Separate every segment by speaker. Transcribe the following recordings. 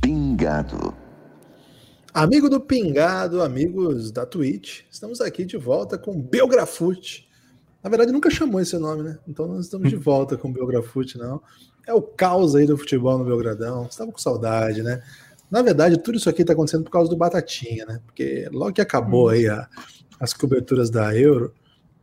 Speaker 1: Pingado.
Speaker 2: Amigo do Pingado, amigos da Twitch, estamos aqui de volta com Belgrafute. Na verdade, nunca chamou esse nome, né? Então nós estamos de volta com Belgrafute, não. É o caos aí do futebol no Belgradão. Estava com saudade, né? Na verdade, tudo isso aqui está acontecendo por causa do Batatinha, né? Porque logo que acabou aí a, as coberturas da Euro,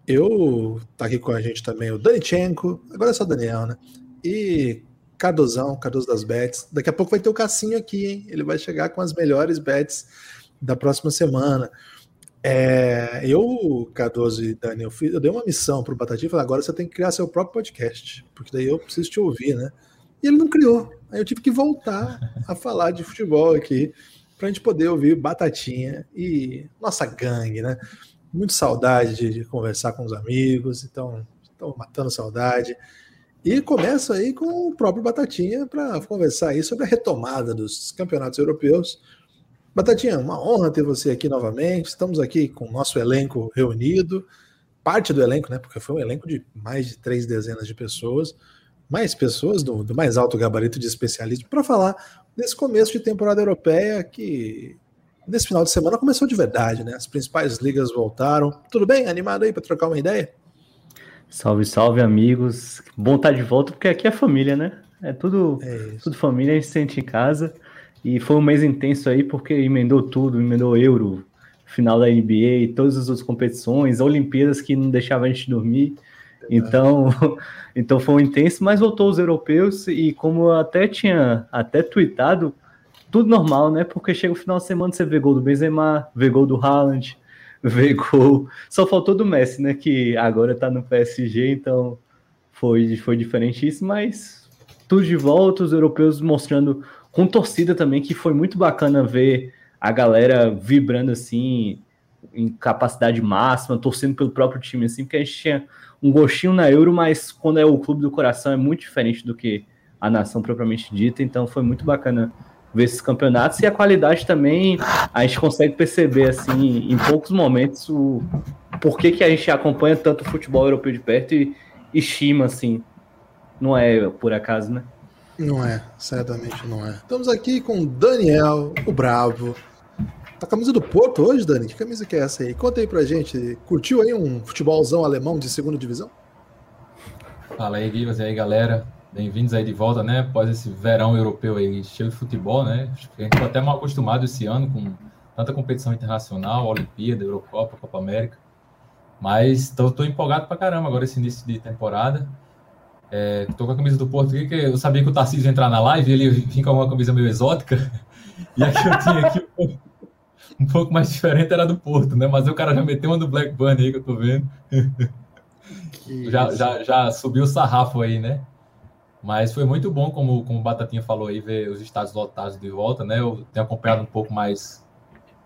Speaker 2: eu tá aqui com a gente também o Danichenko, agora é só o Daniel, né? E Cardozão, Cardoso das Bets. Daqui a pouco vai ter o Cassinho aqui, hein? Ele vai chegar com as melhores bets da próxima semana. É, eu, Cardoso e Dani, eu, fiz, eu dei uma missão para o Batatinha falei: agora você tem que criar seu próprio podcast, porque daí eu preciso te ouvir, né? E ele não criou. Aí eu tive que voltar a falar de futebol aqui para a gente poder ouvir Batatinha e nossa gangue, né? Muito saudade de, de conversar com os amigos, então estão matando saudade. E começa aí com o próprio Batatinha para conversar aí sobre a retomada dos campeonatos europeus. Batatinha, uma honra ter você aqui novamente. Estamos aqui com o nosso elenco reunido, parte do elenco, né? Porque foi um elenco de mais de três dezenas de pessoas, mais pessoas do, do mais alto gabarito de especialismo, para falar desse começo de temporada europeia que nesse final de semana começou de verdade, né? As principais ligas voltaram. Tudo bem? Animado aí para trocar uma ideia?
Speaker 3: Salve, salve, amigos. Bom estar de volta, porque aqui é família, né? É tudo, é tudo família, a gente se sente em casa. E foi um mês intenso aí, porque emendou tudo, emendou Euro, final da NBA, todas as outras competições, Olimpíadas que não deixava a gente dormir. Então, então foi um intenso, mas voltou os europeus e como eu até tinha até tweetado, tudo normal, né? Porque chega o final de semana, você vê gol do Benzema, vê gol do Haaland, ver gol. Só faltou do Messi, né? Que agora tá no PSG, então foi, foi diferente isso, mas tudo de volta, os europeus mostrando com torcida também, que foi muito bacana ver a galera vibrando assim, em capacidade máxima, torcendo pelo próprio time, assim, porque a gente tinha um gostinho na Euro, mas quando é o clube do coração é muito diferente do que a nação propriamente dita, então foi muito bacana ver esses campeonatos. E a qualidade também a gente consegue perceber assim em poucos momentos o porquê que a gente acompanha tanto o futebol europeu de perto e estima assim. Não é por acaso né
Speaker 2: não é certamente não é estamos aqui com Daniel o Bravo tá a camisa do Porto hoje Dani que camisa que é essa aí conta aí pra gente curtiu aí um futebolzão alemão de segunda divisão
Speaker 4: fala aí Guilherme e aí galera Bem-vindos aí de volta, né? Após esse verão europeu aí cheio de futebol, né? Acho que a gente está até mal acostumado esse ano com tanta competição internacional, Olimpíada, Eurocopa, Copa América. Mas estou empolgado pra caramba agora esse início de temporada. É, tô com a camisa do Porto aqui, que eu sabia que o Tarcísio ia entrar na live, ele vinha com uma camisa meio exótica. E aqui eu tinha aqui um, um pouco mais diferente era do Porto, né? Mas o cara já meteu uma do Blackburn aí que eu tô vendo. já, já, já subiu o sarrafo aí, né? Mas foi muito bom, como, como o Batatinha falou aí, ver os estados lotados de volta, né? Eu tenho acompanhado um pouco mais,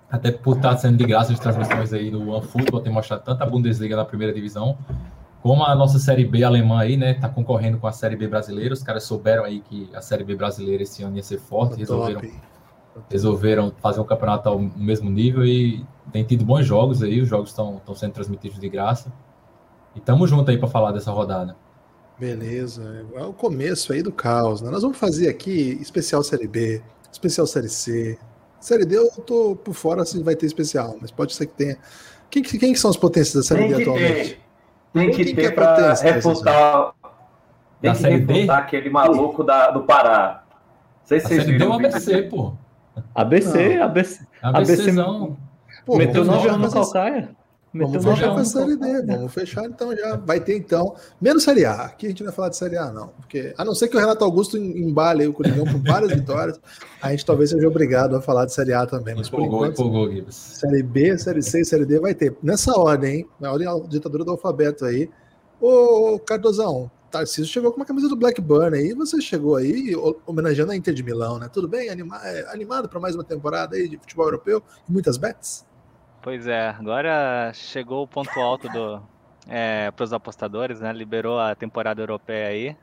Speaker 4: até por estar sendo de graça as transmissões aí no OneFootball, tem mostrado tanto a Bundesliga na primeira divisão, como a nossa Série B alemã aí, né? Tá concorrendo com a Série B brasileira. Os caras souberam aí que a Série B brasileira esse ano ia ser forte, resolveram, resolveram fazer um campeonato ao mesmo nível e tem tido bons jogos aí, os jogos estão sendo transmitidos de graça. E tamo junto aí para falar dessa rodada.
Speaker 2: Beleza, é o começo aí do caos. Né? Nós vamos fazer aqui especial Série B, especial Série C. Série D eu tô por fora se vai ter especial, mas pode ser que tenha. Quem, quem são as potências da Série D atualmente?
Speaker 5: Tem que ter é para refutar. Tem que refutar aquele maluco da, do Pará. Não
Speaker 4: sei se vocês viram. ABC, pô.
Speaker 3: ABC, não. ABC. ABC não. Pô, Meteu 9 anos no Calcaia.
Speaker 2: Vamos fechar com a Série D, vamos fechar então já. Vai ter então, menos Série A. Aqui a gente não vai falar de Série A, não. Porque, a não ser que o Renato Augusto embale o Coringão por várias vitórias, a gente talvez seja obrigado a falar de Série A também. Mas
Speaker 4: empolgou, por enquanto,
Speaker 2: empolgou, Série B, Série C e Série D vai ter. Nessa ordem, hein? Na ordem ditadura do alfabeto aí. Ô, Cardozão, Tarcísio chegou com uma camisa do Blackburn aí, você chegou aí homenageando a Inter de Milão, né? Tudo bem? Anima é, animado para mais uma temporada aí de futebol europeu e muitas bets?
Speaker 6: Pois é, agora chegou o ponto alto do é, para os apostadores, né? Liberou a temporada europeia aí.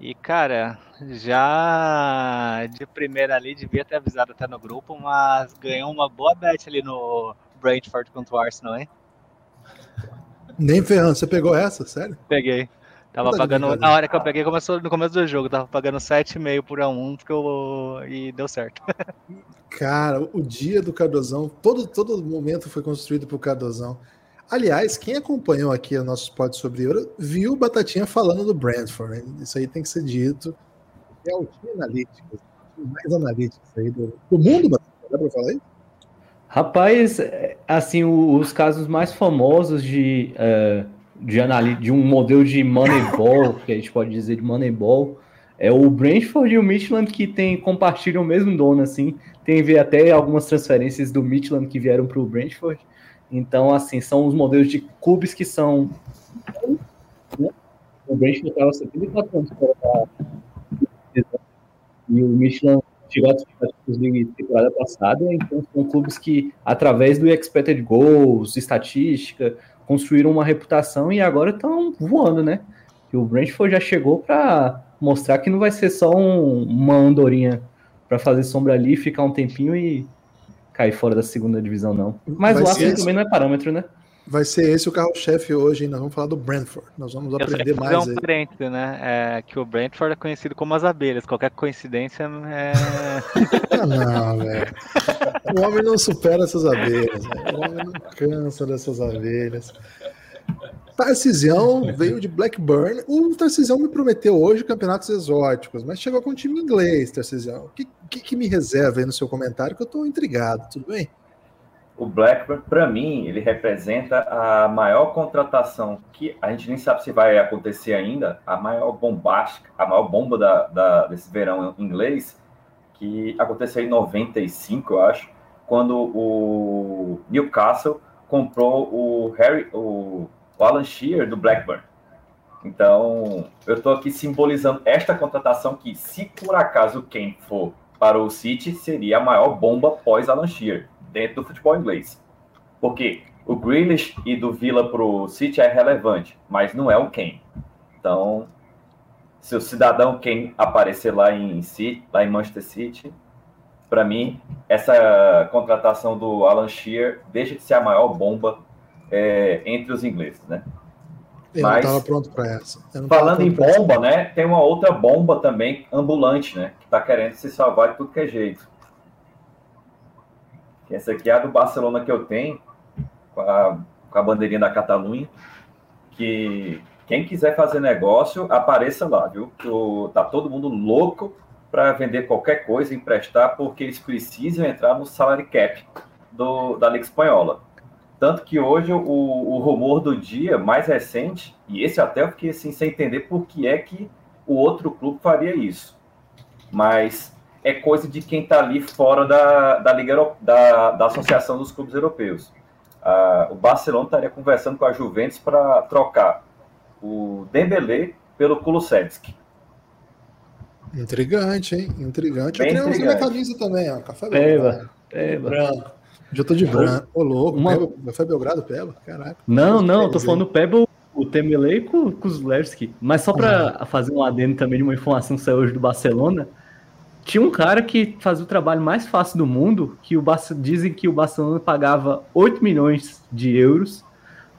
Speaker 6: E, cara, já de primeira ali, devia ter avisado até no grupo, mas ganhou uma boa bet ali no Brentford contra o Arsenal, hein?
Speaker 2: Nem ferrando, você pegou essa, sério?
Speaker 6: Peguei. Tava Puta pagando, na hora que eu peguei, começou no começo do jogo, tava pagando 7,5 por a 1 porque eu, e deu certo.
Speaker 2: Cara, o dia do Cardozão, todo, todo momento foi construído pro Cardozão. Aliás, quem acompanhou aqui o nosso pod sobre Euro, viu o Batatinha falando do Brentford. Né? Isso aí tem que ser dito. É o time analítico, mais analítico aí do, do mundo, Batatinha. Dá pra falar isso?
Speaker 3: Rapaz, é, assim, os casos mais famosos de, uh, de, de um modelo de Moneyball, que a gente pode dizer de Moneyball, é o Brentford e o Midland que tem, compartilham o mesmo dono, assim. Tem ver até algumas transferências do Midland que vieram para o Brentford. Então, assim, são os modelos de clubes que são. Né? O Brentford estava 74 anos para e o Michelin chegou a na temporada passada, então são clubes que, através do expected goals, estatística, construíram uma reputação e agora estão voando, né? E o Brentford já chegou para mostrar que não vai ser só um, uma andorinha para fazer sombra ali, ficar um tempinho e cair fora da segunda divisão, não. Mas vai o Arsenal também não é parâmetro, né?
Speaker 2: Vai ser esse o carro-chefe hoje, nós vamos falar do Brentford. Nós vamos aprender mais.
Speaker 6: um parênteses, né? É, que o Brentford é conhecido como as abelhas. Qualquer coincidência é.
Speaker 2: ah, não, velho. O homem não supera essas abelhas. Véio. O homem não cansa dessas abelhas. Tarcisião veio de Blackburn. O Tarcisião me prometeu hoje campeonatos exóticos, mas chegou com um time inglês, Tarcisião. O que, que, que, me reserva aí no seu comentário que eu estou intrigado, tudo bem?
Speaker 5: O Blackburn, para mim, ele representa a maior contratação que a gente nem sabe se vai acontecer ainda, a maior bombástica, a maior bomba da, da desse verão inglês, que aconteceu em 95, eu acho, quando o Newcastle comprou o Harry, o o Alan Shearer do Blackburn. Então, eu estou aqui simbolizando esta contratação que, se por acaso quem for para o City, seria a maior bomba pós Alan Shearer dentro do futebol inglês. Porque o Grealish e do Villa para o City é relevante, mas não é o Kane. Então, se o cidadão Kane aparecer lá em, City, lá em Manchester City, para mim, essa contratação do Alan Shearer deixa de ser a maior bomba é, entre os ingleses, né?
Speaker 2: Eu Mas, não estava pronto para essa.
Speaker 5: Falando em bomba, né? Tem uma outra bomba também ambulante, né? Que está querendo se salvar de tudo que é jeito. Essa aqui é a do Barcelona que eu tenho, com a, com a bandeirinha da Catalunha. Que quem quiser fazer negócio, apareça lá, viu? O, tá todo mundo louco para vender qualquer coisa, emprestar, porque eles precisam entrar no salary cap do, da Liga Espanhola. Tanto que hoje o, o rumor do dia mais recente, e esse até eu fiquei assim, sem entender por que é que o outro clube faria isso. Mas é coisa de quem está ali fora da, da Liga da, da Associação dos Clubes Europeus. Ah, o Barcelona estaria conversando com a Juventus para trocar o Dembélé pelo Kulusevski.
Speaker 2: Intrigante, hein? Intrigante. Bem eu tenho uma camisa também, ó. Café Peba,
Speaker 3: Peba. Branco.
Speaker 2: Já tô de branco. Ô, louco. Uma... Peba, foi Belgrado, Peba? Caraca.
Speaker 3: Não, não, tô falando Peba, o Temelei com o Kuzlewski. Mas só pra ah. fazer um adendo também de uma informação que saiu hoje do Barcelona, tinha um cara que fazia o trabalho mais fácil do mundo, que o dizem que o Barcelona pagava 8 milhões de euros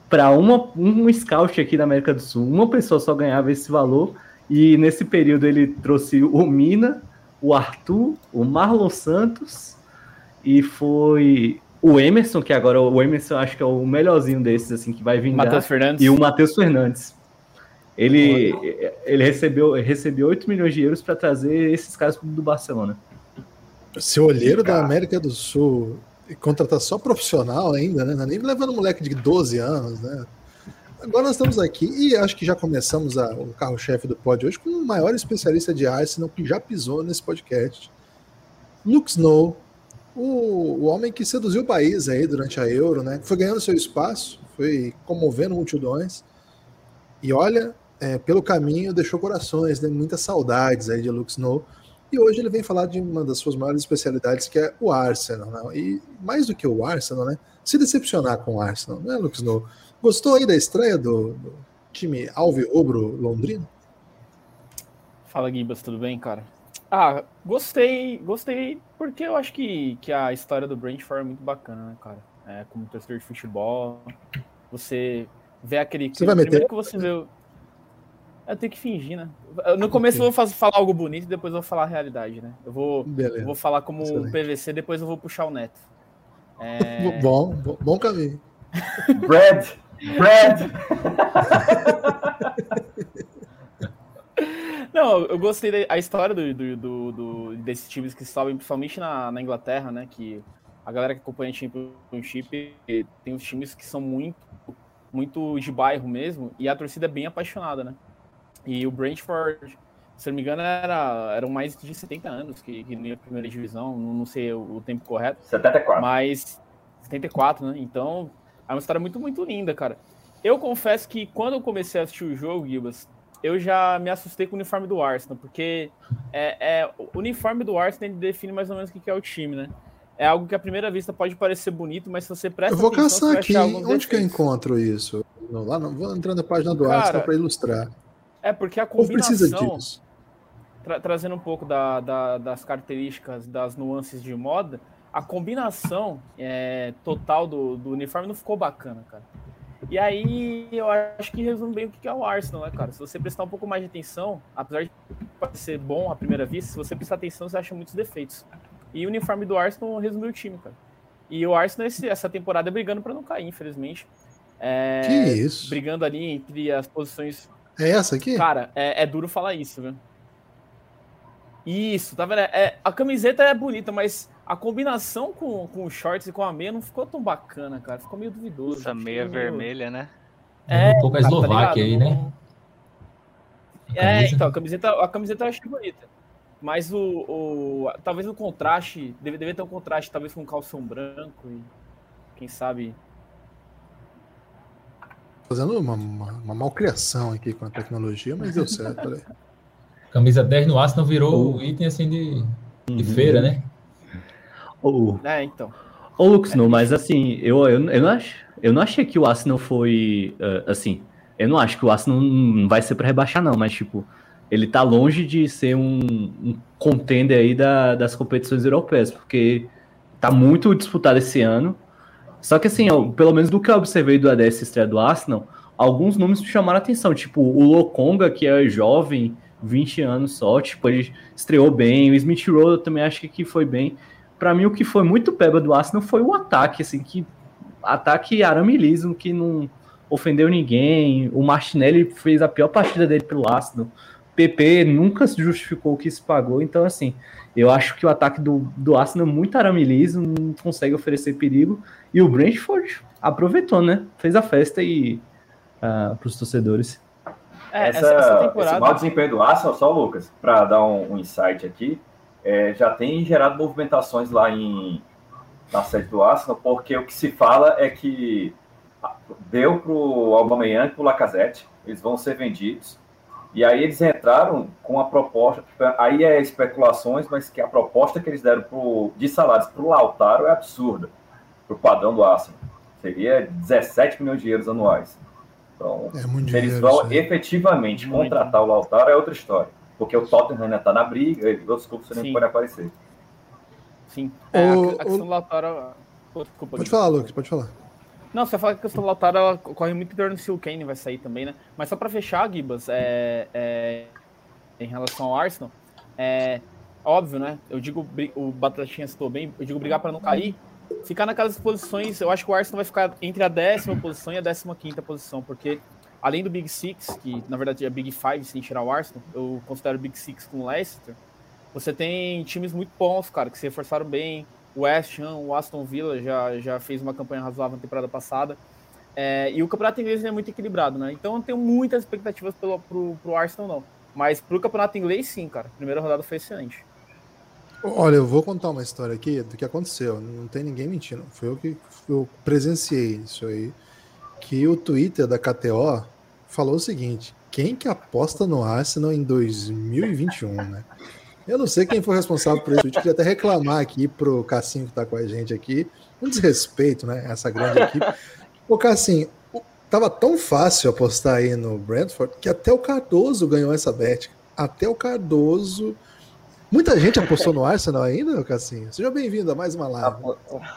Speaker 3: para um scout aqui da América do Sul. Uma pessoa só ganhava esse valor e nesse período ele trouxe o Mina, o Arthur, o Marlon Santos e foi o Emerson, que agora o Emerson acho que é o melhorzinho desses, assim, que vai vir.
Speaker 6: Matheus Fernandes.
Speaker 3: E o Matheus Fernandes. Ele, ele recebeu, recebeu 8 milhões de euros para trazer esses caras do Barcelona.
Speaker 2: Se o olheiro da América do Sul contratar só profissional ainda, né? É nem levando um moleque de 12 anos, né? Agora nós estamos aqui e acho que já começamos a, o carro-chefe do pod hoje com o maior especialista de Arsenal que já pisou nesse podcast. Luke Snow, o, o homem que seduziu o país aí durante a Euro, né? Foi ganhando seu espaço, foi comovendo multidões. E olha, é, pelo caminho deixou corações, né? muitas saudades aí de Luke Snow. E hoje ele vem falar de uma das suas maiores especialidades, que é o Arsenal. Né? E mais do que o Arsenal, né? Se decepcionar com o Arsenal, né, Luke Snow? Gostou aí da estreia do, do time Alvi Obro londrino?
Speaker 1: Fala, Gibas, tudo bem, cara? Ah, gostei, gostei, porque eu acho que, que a história do Brentford é muito bacana, né, cara? É, como torcedor de futebol, você vê aquele.
Speaker 2: Você vai meter?
Speaker 1: Primeiro que você vê. Eu tenho que fingir, né? No começo okay. eu vou fazer, falar algo bonito, depois eu vou falar a realidade, né? Eu vou, eu vou falar como Excelente. PVC, depois eu vou puxar o neto.
Speaker 2: É... Bom, bom caminho.
Speaker 5: Brad! Brad!
Speaker 1: Não, eu gostei da história do, do, do, do, desses times que sobem, principalmente na, na Inglaterra, né? Que a galera que acompanha o Championship tem os times que são muito, muito de bairro mesmo, e a torcida é bem apaixonada, né? E o Brentford, se não me engano, era, eram mais de 70 anos que, que na primeira divisão, não sei o, o tempo correto.
Speaker 5: 74.
Speaker 1: Mas 74, né? Então, é uma história muito, muito linda, cara. Eu confesso que quando eu comecei a assistir o jogo, Gibas, eu já me assustei com o uniforme do Arsenal, porque é, é, o uniforme do Arsenal define mais ou menos o que é o time, né? É algo que à primeira vista pode parecer bonito, mas se você presta
Speaker 2: Eu vou atenção, caçar aqui. Onde defeitos. que eu encontro isso? Lá não, vou entrar na página do Cara, Arsenal para ilustrar.
Speaker 1: É porque a combinação, tra trazendo um pouco da, da, das características, das nuances de moda, a combinação é, total do, do uniforme não ficou bacana, cara. E aí eu acho que resume bem o que é o Arsenal, né, cara? Se você prestar um pouco mais de atenção, apesar de ser bom à primeira vista, se você prestar atenção, você acha muitos defeitos. E o uniforme do Arsenal resumiu o time, cara. E o Arsenal, esse, essa temporada, é brigando para não cair, infelizmente. É,
Speaker 2: que isso?
Speaker 1: Brigando ali entre as posições.
Speaker 2: É essa aqui?
Speaker 1: Cara, é, é duro falar isso, viu? Isso, tá vendo? É, a camiseta é bonita, mas a combinação com, com os shorts e com a meia não ficou tão bacana, cara. Ficou meio duvidoso.
Speaker 6: Essa meia meio... vermelha, né?
Speaker 4: É, um pouco a Eslováquia tá aí, né?
Speaker 1: É, então, a camiseta, a camiseta eu achei bonita. Mas o, o. Talvez o contraste. Deve, deve ter um contraste, talvez com um calção branco e. Quem sabe.
Speaker 2: Fazendo uma, uma, uma malcriação aqui com a tecnologia, mas deu certo.
Speaker 4: Camisa 10 no aço não virou o item assim de, de uhum. feira, né?
Speaker 3: Ou,
Speaker 1: é, então.
Speaker 3: Ô, Lux, não, mas assim, eu, eu, eu, não ach, eu não achei que o Arsenal foi. Uh, assim, eu não acho que o Arsenal não vai ser para rebaixar, não, mas tipo, ele tá longe de ser um, um contender aí da, das competições europeias, porque tá muito disputado esse ano. Só que assim, ó, pelo menos do que eu observei do ADS estreia do Arsenal, alguns nomes me chamaram a atenção, tipo o Lokonga, que é jovem, 20 anos só, tipo, ele estreou bem, o Smith Rowe eu também acho que foi bem para mim o que foi muito peba do Arsenal foi o ataque, assim, que ataque arame liso, que não ofendeu ninguém. O Martinelli fez a pior partida dele pelo Arsenal. PP nunca se justificou o que se pagou, então assim, eu acho que o ataque do, do Arsenal é muito arame liso, não consegue oferecer perigo, e o Brentford aproveitou, né? Fez a festa e uh, ah, para os torcedores.
Speaker 5: É, essa, essa, temporada... Esse mau desempenho do Arsenal, só Lucas, para dar um, um insight aqui, é, já tem gerado movimentações lá em, na sede do Arsenal, porque o que se fala é que deu para o Aubameyang e para o Lacazette, eles vão ser vendidos, e aí eles entraram com a proposta, aí é especulações, mas que a proposta que eles deram pro, de salários para o Lautaro é absurda, para o padrão do Arsenal. Seria 17 milhões de euros anuais. Então, é se eles vão efetivamente contratar o Lautaro, é outra história porque o Tottenham ainda está na briga e outros clubes também podem aparecer.
Speaker 1: Sim. É, o, a, questão do Lautaro.
Speaker 2: Desculpa, pode falar, Lucas, pode falar.
Speaker 1: Não, você fala que a questão do Lautaro ela corre muito em torno se o Kane vai sair também, né? Mas só para fechar, Gibas, é, é, em relação ao Arsenal, é óbvio, né? Eu digo, o Batatinha citou bem, eu digo brigar para não cair. Ficar naquelas posições, eu acho que o Arsenal vai ficar entre a décima posição e a décima quinta posição, porque além do Big Six, que na verdade é Big Five sem tirar o Arsenal, eu considero Big Six com o Leicester, você tem times muito bons, cara, que se reforçaram bem. O West Ham, o Aston Villa já, já fez uma campanha razoável na temporada passada. É, e o campeonato inglês é muito equilibrado, né? Então eu não tenho muitas expectativas pelo, pro, pro Arsenal, não. Mas pro campeonato inglês, sim, cara. Primeira rodada foi excelente.
Speaker 2: Olha, eu vou contar uma história aqui do que aconteceu. Não tem ninguém mentindo. Foi eu que eu presenciei isso aí. Que o Twitter da KTO falou o seguinte: quem que aposta no Arsenal em 2021, né? Eu não sei quem foi responsável por isso. Eu queria até reclamar aqui pro Cassinho que tá com a gente aqui. Um desrespeito, né? Essa grande equipe. Ô, Cassinho, tava tão fácil apostar aí no Brentford que até o Cardoso ganhou essa bet. até o Cardoso. Muita gente apostou no Arsenal ainda, Cassinho? Seja bem-vindo a mais uma live.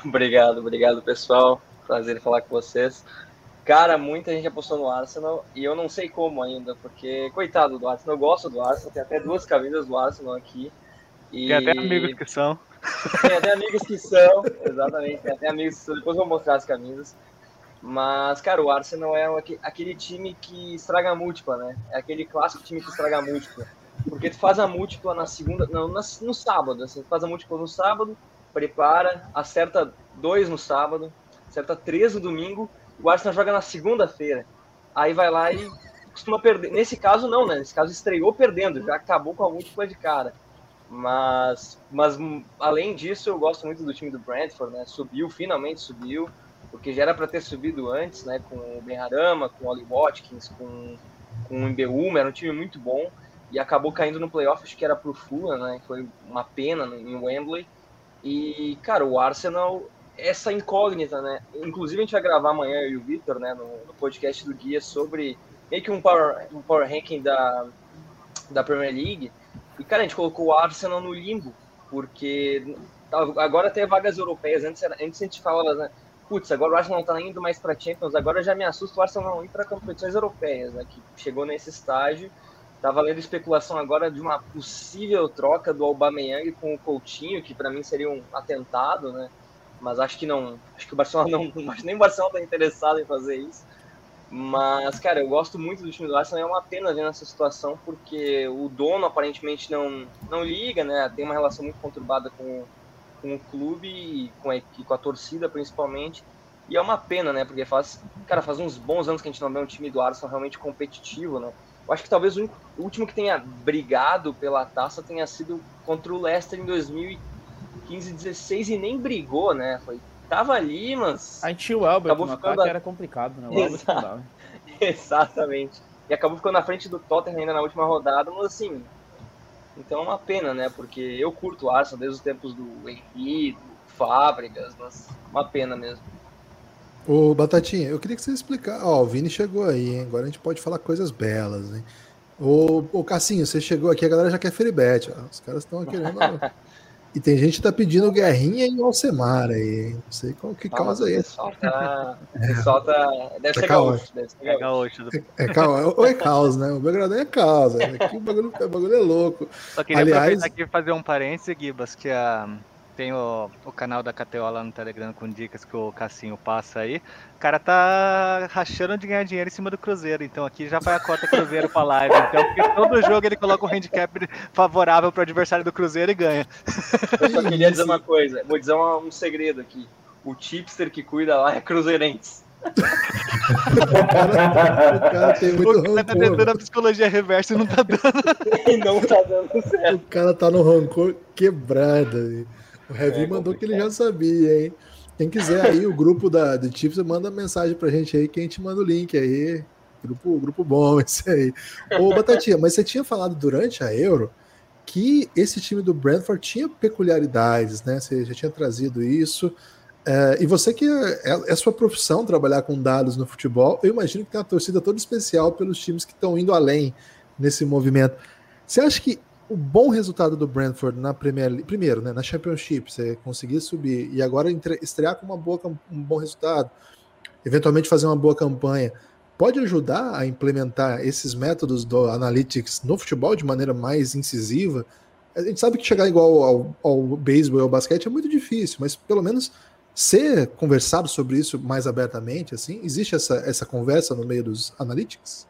Speaker 7: Obrigado, obrigado, pessoal. Prazer falar com vocês. Cara, muita gente apostou no Arsenal e eu não sei como ainda, porque, coitado do Arsenal, eu gosto do Arsenal, tem até duas camisas do Arsenal aqui.
Speaker 6: E... Tem até amigos que são.
Speaker 7: Tem até amigos que são, exatamente, tem até amigos que são, depois eu vou mostrar as camisas. Mas, cara, o Arsenal é aquele time que estraga a múltipla, né? É aquele clássico time que estraga a múltipla. Porque tu faz a múltipla na segunda, não, no sábado, assim, tu faz a múltipla no sábado, prepara, acerta dois no sábado, acerta três no domingo, o Arsenal joga na segunda-feira. Aí vai lá e costuma perder. Nesse caso, não, né? Nesse caso, estreou perdendo, já acabou com a múltipla de cara. Mas, mas além disso, eu gosto muito do time do Brentford, né? Subiu, finalmente subiu porque já era para ter subido antes, né, com o Benharama, com o Oli Watkins, com, com o Mbeuma, era um time muito bom, e acabou caindo no playoff, acho que era pro Fulham, né, foi uma pena em Wembley, e, cara, o Arsenal, essa incógnita, né, inclusive a gente vai gravar amanhã, eu e o Victor, né, no, no podcast do Guia, sobre meio que um power, um power ranking da, da Premier League, e, cara, a gente colocou o Arsenal no limbo, porque agora tem vagas europeias, antes, antes a gente falava, né, putz, agora o Arsenal não tá indo mais para Champions, agora já me assusta o Arsenal não ir para competições europeias, né, que chegou nesse estágio. Tá valendo especulação agora de uma possível troca do Aubameyang com o Coutinho, que para mim seria um atentado, né? Mas acho que não, acho que o Barcelona não, nem o Barcelona tá interessado em fazer isso. Mas, cara, eu gosto muito do time do Arsenal, é uma pena ver nessa situação, porque o dono aparentemente não, não liga, né? Tem uma relação muito conturbada com, com o clube e com a, com a torcida principalmente. E é uma pena, né? Porque faz, cara, faz uns bons anos que a gente não vê um time do Arsenal realmente competitivo, né? Eu acho que talvez o, último que tenha brigado pela taça tenha sido contra o Leicester em 2015, 16 e nem brigou, né? Foi, tava ali, mas.
Speaker 1: A gente tinha o Albert no ficando... ataque, era complicado, né? O Albert
Speaker 7: Exatamente. E acabou ficando na frente do Tottenham ainda na última rodada, mas assim, então é uma pena, né? Porque eu curto o Arsenal desde os tempos do Henry, do Fábricas, mas uma pena mesmo.
Speaker 2: Ô, Batatinha, eu queria que você explicasse. Ó, o Vini chegou aí, hein? Agora a gente pode falar coisas belas, hein? Ô, ô Cassinho, você chegou aqui, a galera já quer Feribete. Os caras estão querendo. E tem gente que tá pedindo guerrinha em Alcemar aí. Não sei qual que ah, causa aí.
Speaker 7: Tá, o pessoal tá. Deve, é ser gaúcho, deve ser é gaúcho.
Speaker 2: É, é, caos, ou é caos, né? O Belgradão é caos. Aqui o bagulho, o bagulho é louco.
Speaker 6: Só queria Aliás... aproveitar aqui e fazer um parênteses, Gibas, que a tem o, o canal da KTO lá no Telegram com dicas que o Cassinho passa aí. O cara tá rachando de ganhar dinheiro em cima do Cruzeiro. Então aqui já vai a cota Cruzeiro pra live. Então, porque todo jogo ele coloca um handicap favorável pro adversário do Cruzeiro e ganha.
Speaker 7: Eu só queria dizer uma coisa. Vou dizer um, um segredo aqui. O tipster que cuida lá é Cruzeirense.
Speaker 6: o cara, tem muito o cara tá tentando a psicologia reversa e não tá dando.
Speaker 7: e não tá dando certo.
Speaker 2: O cara tá no rancor quebrado. O Heavy é, mandou que ele já sabia, hein? Quem quiser aí, o grupo da, do Chips, manda mensagem pra gente aí, que a gente manda o link aí. Grupo, grupo bom esse aí. Ô, Batatinha, mas você tinha falado durante a Euro que esse time do Brentford tinha peculiaridades, né? Você já tinha trazido isso. É, e você que é, é sua profissão trabalhar com dados no futebol, eu imagino que tem uma torcida toda especial pelos times que estão indo além nesse movimento. Você acha que o bom resultado do Brentford na Premier League, primeiro, né, na Championship, você conseguir subir e agora estrear com uma boa, um bom resultado, eventualmente fazer uma boa campanha, pode ajudar a implementar esses métodos do Analytics no futebol de maneira mais incisiva. A gente sabe que chegar igual ao, ao beisebol e ao basquete é muito difícil, mas pelo menos ser conversado sobre isso mais abertamente, assim, existe essa, essa conversa no meio dos Analytics?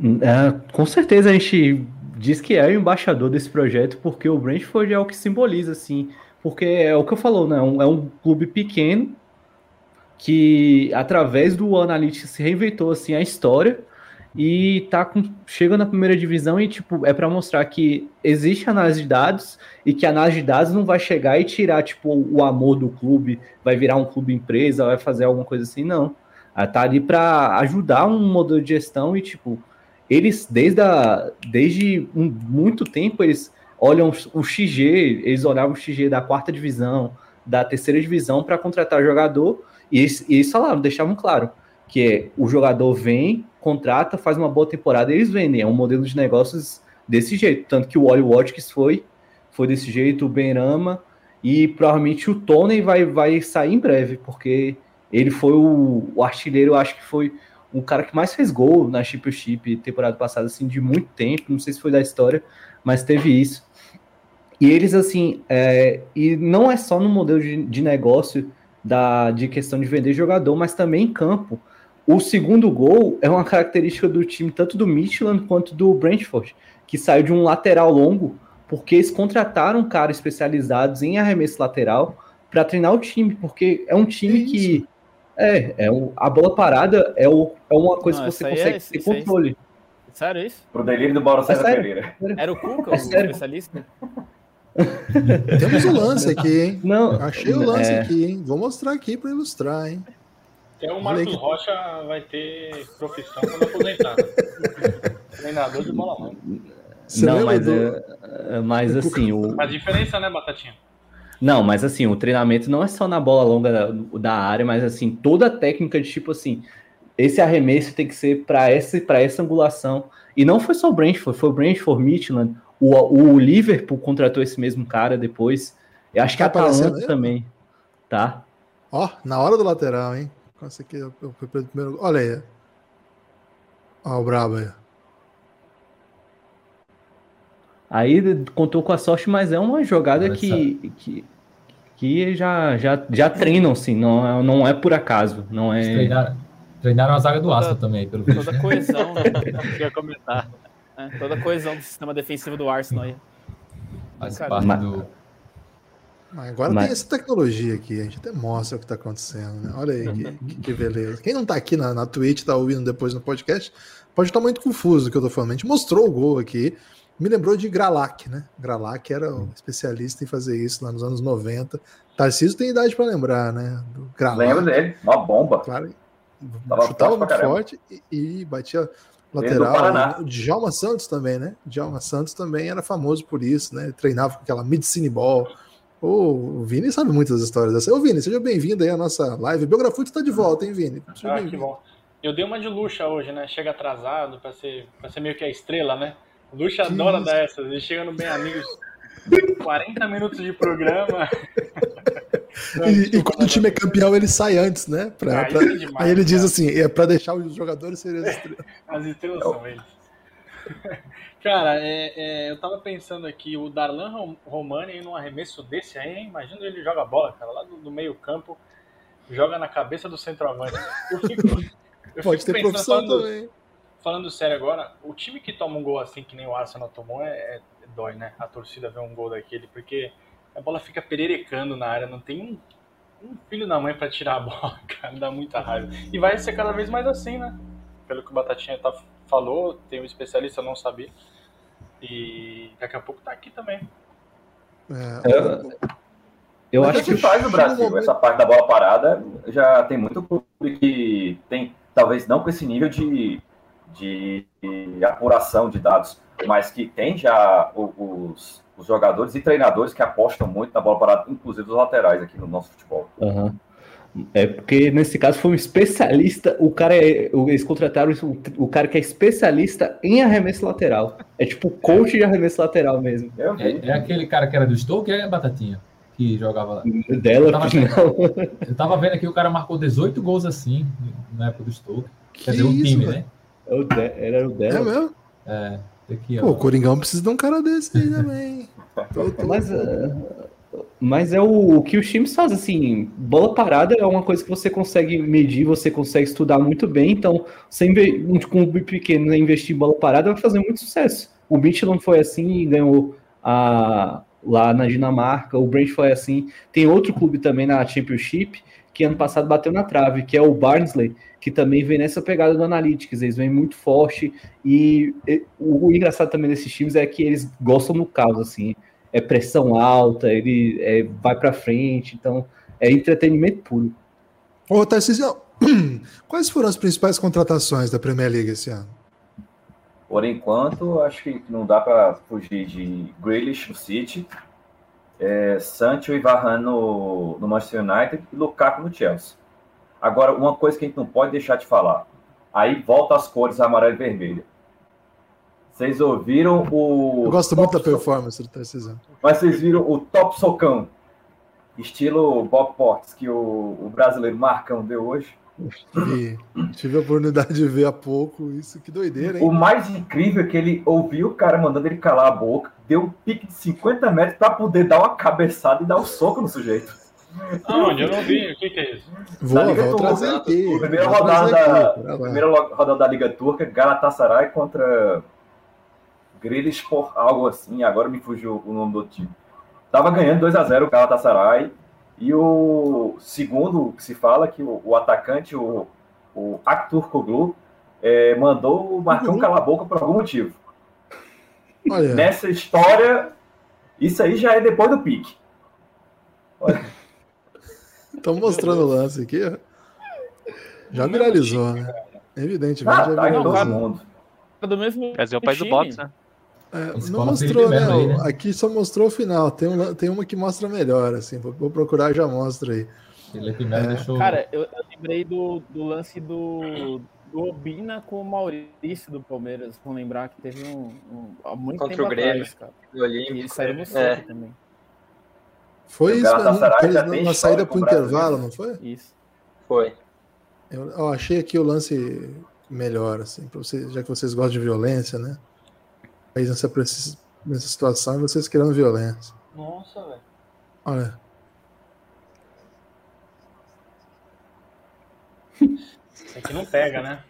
Speaker 3: É, com certeza a gente diz que é o embaixador desse projeto, porque o Brentford é o que simboliza, assim, porque é o que eu falou, né? É um clube pequeno que, através do Analytics, se reinventou, assim, a história e tá com, chega na primeira divisão e, tipo, é para mostrar que existe análise de dados e que a análise de dados não vai chegar e tirar, tipo, o amor do clube, vai virar um clube empresa, vai fazer alguma coisa assim, não. Ela tá ali para ajudar um modelo de gestão e, tipo, eles, desde, a, desde um, muito tempo, eles olham o XG, eles olhavam o XG da quarta divisão, da terceira divisão para contratar jogador, e eles, e eles falaram, deixavam claro, que é, o jogador vem, contrata, faz uma boa temporada eles vendem. É um modelo de negócios desse jeito. Tanto que o Wally Watkins foi, foi desse jeito, o Benrama, e provavelmente o Tony vai, vai sair em breve, porque ele foi o, o artilheiro, acho que foi o cara que mais fez gol na Championship temporada passada, assim, de muito tempo, não sei se foi da história, mas teve isso. E eles, assim, é, e não é só no modelo de, de negócio da, de questão de vender jogador, mas também em campo. O segundo gol é uma característica do time, tanto do Michelin quanto do Brentford, que saiu de um lateral longo, porque eles contrataram caras especializados em arremesso lateral para treinar o time, porque é um time que é, é o, a bola parada é, o, é uma coisa Não, que você consegue é, ter controle. Aí,
Speaker 1: sério isso?
Speaker 5: Pro delírio do Mauro César
Speaker 1: é
Speaker 5: Pereira.
Speaker 1: Era o Cuca, é o especialista?
Speaker 2: Temos o lance aqui, hein? Não, Achei o lance é... aqui, hein? Vou mostrar aqui para ilustrar, hein?
Speaker 8: Até o Marcos Rocha vai ter profissão quando aposentar. Treinador de bola longa.
Speaker 3: Não, mas, do... é, mas assim. O...
Speaker 8: A diferença, né, Batatinha?
Speaker 3: Não, mas assim, o treinamento não é só na bola longa da, da área, mas assim, toda a técnica de tipo assim, esse arremesso tem que ser para essa, essa angulação. E não foi só o Brentford, foi o Brentford, Midland, o, o Liverpool contratou esse mesmo cara depois. Eu acho que a tá Atalanta também, tá?
Speaker 2: Ó, na hora do lateral, hein? Aqui eu, eu fui primeiro. Olha aí. Ó, o brabo aí.
Speaker 3: Aí contou com a sorte, mas é uma jogada que, que, que já, já, já treinam, sim, não é, não é por acaso. Não é...
Speaker 4: Treinaram, treinaram a zaga do Aston também, pelo
Speaker 1: visto. Toda a coesão, né? ia comentar. É, toda a coesão do sistema defensivo do Arsenal aí.
Speaker 4: Faz parte do.
Speaker 2: Agora Mas... tem essa tecnologia aqui, a gente até mostra o que está acontecendo, né? Olha aí que, que, beleza. Quem não está aqui na, na Twitch, está ouvindo depois no podcast, pode estar muito confuso do que eu tô falando. A gente mostrou o gol aqui, me lembrou de Gralac, né? Gralac era um especialista em fazer isso lá nos anos 90. Tarcísio tem idade para lembrar, né?
Speaker 5: Do Lembro dele, uma bomba.
Speaker 2: Claro, Tava chutava muito forte e, e, batia lateral. O Djalma Santos também, né? O Djalma Santos também era famoso por isso, né? Ele treinava com aquela medicine ball. o Vini sabe muitas histórias dessa. Ô, Vini, seja bem-vindo aí à nossa live. Biografute está de volta, hein, Vini?
Speaker 8: Seja ah, que bom. Eu dei uma de luxa hoje, né? Chega atrasado para ser, pra ser meio que a estrela, né? Luxa adora dessas. Ele chega no Bem Amigos, 40 minutos de programa.
Speaker 2: e, e, quando o time é campeão, ele sai antes, né? Pra, ah, pra... É demais, aí ele diz assim: é para deixar os jogadores serem as estrelas.
Speaker 8: As estrelas são eles. Cara, é, é, eu tava pensando aqui, o Darlan Romani num arremesso desse aí, hein? imagina ele joga bola, cara, lá do, do meio campo, joga na cabeça do centroavante. Eu fico,
Speaker 2: eu Pode fico ter profissão falando, também
Speaker 8: falando sério agora, o time que toma um gol assim que nem o Arsenal tomou é, é, dói, né? A torcida vê um gol daquele, porque a bola fica pererecando na área, não tem um, um filho da mãe para tirar a bola, cara, dá muita raiva. E vai ser cada vez mais assim, né? Pelo que o Batatinha tá, falou, tem um especialista, eu não sabia. E daqui a pouco tá aqui também.
Speaker 5: É, eu, eu acho que faz no Brasil essa parte da bola parada. Já tem muito clube que tem, talvez não com esse nível de de, apuração de dados, mas que tem já os, os, jogadores e treinadores que apostam muito na bola parada, inclusive os laterais aqui no nosso futebol.
Speaker 3: Uhum. É porque nesse caso foi um especialista, o cara é, eles contrataram o, o cara que é especialista em arremesso lateral. É tipo coach de arremesso lateral mesmo.
Speaker 4: É, é aquele cara que era do Stoke, é Batatinha? Que jogava lá.
Speaker 3: Dela, eu
Speaker 4: tava, eu tava vendo aqui, o cara marcou 18 gols assim na época do Stoke. Quer dizer, o time, né?
Speaker 3: É o de... Era o dela.
Speaker 2: É mesmo?
Speaker 4: É. Aqui,
Speaker 2: Pô, o Coringão precisa de um cara desse aí também.
Speaker 3: tô, tô, mas, uh, mas é o, o, que os times fazem, assim, bola parada é uma coisa que você consegue medir, você consegue estudar muito bem, então você um clube pequeno né, investir em bola parada vai fazer muito sucesso. O não foi assim e ganhou a, lá na Dinamarca, o Brent foi assim. Tem outro clube também na Championship que ano passado bateu na trave, que é o Barnsley, que também vem nessa pegada do Analytics, eles vêm muito forte, e, e o, o, engraçado também desses times é que eles gostam do caos, assim, é pressão alta, ele é, vai para frente, então é entretenimento puro.
Speaker 2: Ô, Tarcísio, quais foram as principais contratações da Premier League esse ano?
Speaker 5: Por enquanto, acho que não dá para fugir de Grealish no City, é, Sancho e Varane no, no Manchester United e Lukaku no Chelsea. Agora, uma coisa que a gente não pode deixar de falar. Aí volta as cores amarelo e vermelho. Vocês ouviram o.
Speaker 2: Eu gosto muito da performance do Tarcísio.
Speaker 5: Mas vocês viram o top socão, estilo Bob Potts, que o, o brasileiro Marcão deu hoje?
Speaker 2: Vi. Tive a oportunidade de ver há pouco isso, que doideira, hein?
Speaker 5: O mais incrível é que ele ouviu o cara mandando ele calar a boca, deu um pique de 50 metros para poder dar uma cabeçada e dar um soco no sujeito.
Speaker 8: Aonde? Eu não vi. O que, que é isso?
Speaker 2: Vou,
Speaker 5: Liga
Speaker 2: vou
Speaker 5: Turca,
Speaker 2: trazer aqui.
Speaker 5: Primeira
Speaker 2: vou trazer
Speaker 5: rodada,
Speaker 2: aqui, lá.
Speaker 5: primeira rodada da Liga Turca, Galatasaray contra Grilispor, algo assim, agora me fugiu o nome do time. Tava ganhando 2 a 0 o Galatasaray e o segundo que se fala que o, o atacante, o, o Aktur Koglu, eh, mandou o Marcão
Speaker 2: Uhum.
Speaker 5: calar a boca por algum motivo.
Speaker 2: Olha,
Speaker 5: Nessa história, isso aí já é depois do pique.
Speaker 2: estão mostrando o lance aqui, ó. Já viralizou, né? Evidentemente
Speaker 5: Ah,
Speaker 2: já
Speaker 5: tá todo
Speaker 2: viralizou.
Speaker 5: mundo.
Speaker 1: É do mesmo
Speaker 6: Brasil é o país do boxe, né?
Speaker 2: É, não mostrou, né?
Speaker 4: Aí, né?
Speaker 2: Aqui só mostrou o final. Tem, um, tem uma que mostra melhor, assim. Vou, vou procurar e já mostro aí.
Speaker 4: Felipe Melo deixou.
Speaker 1: Cara, eu, eu lembrei do, do lance do, do Obina com o Maurício do Palmeiras. Vamos lembrar que teve um, um há muito
Speaker 7: Contra
Speaker 1: tempo
Speaker 7: o Grêmio.
Speaker 1: atrás, cara.
Speaker 7: Do
Speaker 1: E
Speaker 7: Olímpico.
Speaker 1: ele saiu no
Speaker 7: É.
Speaker 1: também.
Speaker 2: Foi isso, né? Na
Speaker 5: história
Speaker 2: saída
Speaker 5: com
Speaker 2: pro intervalo, não foi?
Speaker 1: Isso.
Speaker 7: Foi.
Speaker 2: Eu, eu achei aqui o lance melhor, assim, pra vocês, já que vocês gostam de violência, né? Aí nessa, nessa situação, vocês querendo violência.
Speaker 8: Nossa, velho.
Speaker 2: Olha,
Speaker 8: Isso aqui não pega, né?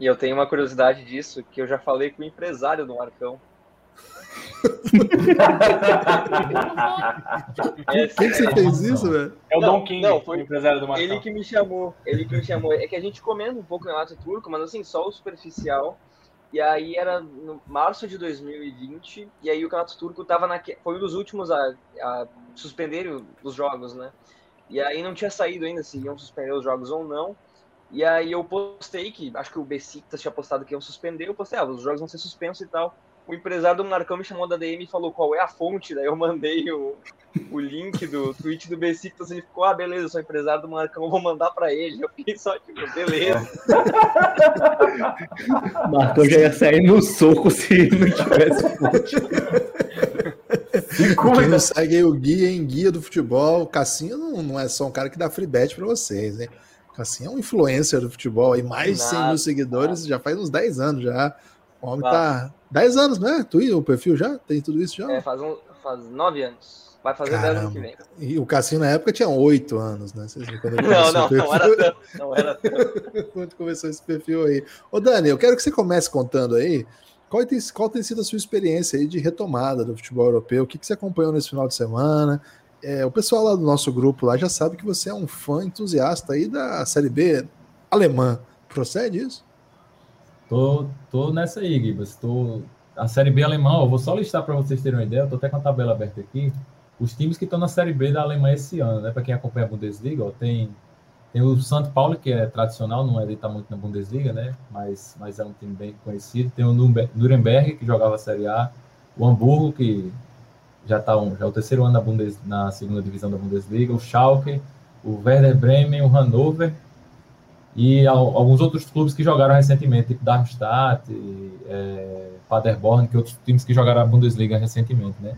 Speaker 7: E eu tenho uma curiosidade disso, que eu já falei com o empresário do Marcão. É,
Speaker 2: quem que você fez isso, velho?
Speaker 8: É o
Speaker 7: Não,
Speaker 8: Don King,
Speaker 7: não, foi
Speaker 8: o empresário do Marcão.
Speaker 7: Ele que me chamou, ele que me chamou. É que a gente comenta um pouco o Renato Turco, mas assim, só o superficial. E aí era no março de 2020, e aí o Renato Turco tava na, foi um dos últimos a, a suspender os jogos, né? E aí não tinha saído ainda se iam suspender os jogos ou não. E aí eu postei que, acho que o Besiktas tinha postado que iam suspender, eu postei, ah, os jogos vão ser suspensos e tal. O empresário do Marcão me chamou da DM e falou qual é a fonte, daí eu mandei o, o link do tweet do Besiktas, ele ficou, ah, beleza, eu sou empresário do Marcão, eu vou mandar pra ele. Eu fiquei só tipo, beleza.
Speaker 3: Marcão já ia sair no soco se não tivesse fonte.
Speaker 2: Quem não segue aí o guia em guia do futebol, o Cassinho não, não é só um cara que dá free bet pra vocês, hein? O Cassinho é um influencer do futebol aí, mais de 100 mil seguidores, já faz uns 10 anos já. O homem tá. 10 anos, né? Tu o perfil já? Tem tudo isso já?
Speaker 7: É, faz, um, faz nove anos. Vai fazer dez anos que vem.
Speaker 2: E o Cassinho na época tinha 8 anos, né? Vocês quando
Speaker 7: Não, não, não era tanto. Não era tanto.
Speaker 2: quando começou esse perfil aí. Ô, Dani, eu quero que você comece contando aí qual tem, qual tem sido a sua experiência aí de retomada do futebol europeu, o que, que você acompanhou nesse final de semana. É, o pessoal lá do nosso grupo lá já sabe que você é um fã entusiasta aí da Série B alemã. Procede isso?
Speaker 4: Tô, tô nessa aí, Gibas. Tô... A Série B alemã, vou só listar para vocês terem uma ideia. Eu tô até com a tabela aberta aqui. Os times que estão na Série B da Alemanha esse ano, né? Para quem acompanha a Bundesliga, ó, tem, tem o St. Paulo, que é tradicional, não é de estar muito na Bundesliga, né? Mas, mas é um time bem conhecido. Tem o Nuremberg- Nuremberg, que jogava a Série A. O Hamburgo, que já está um, já é o terceiro ano na, Bundes, na segunda divisão da Bundesliga. O Schalke, o Werder Bremen, o Hannover e al- alguns outros clubes que jogaram recentemente, tipo Darmstadt, é, Paderborn, que outros times que jogaram a Bundesliga recentemente, né?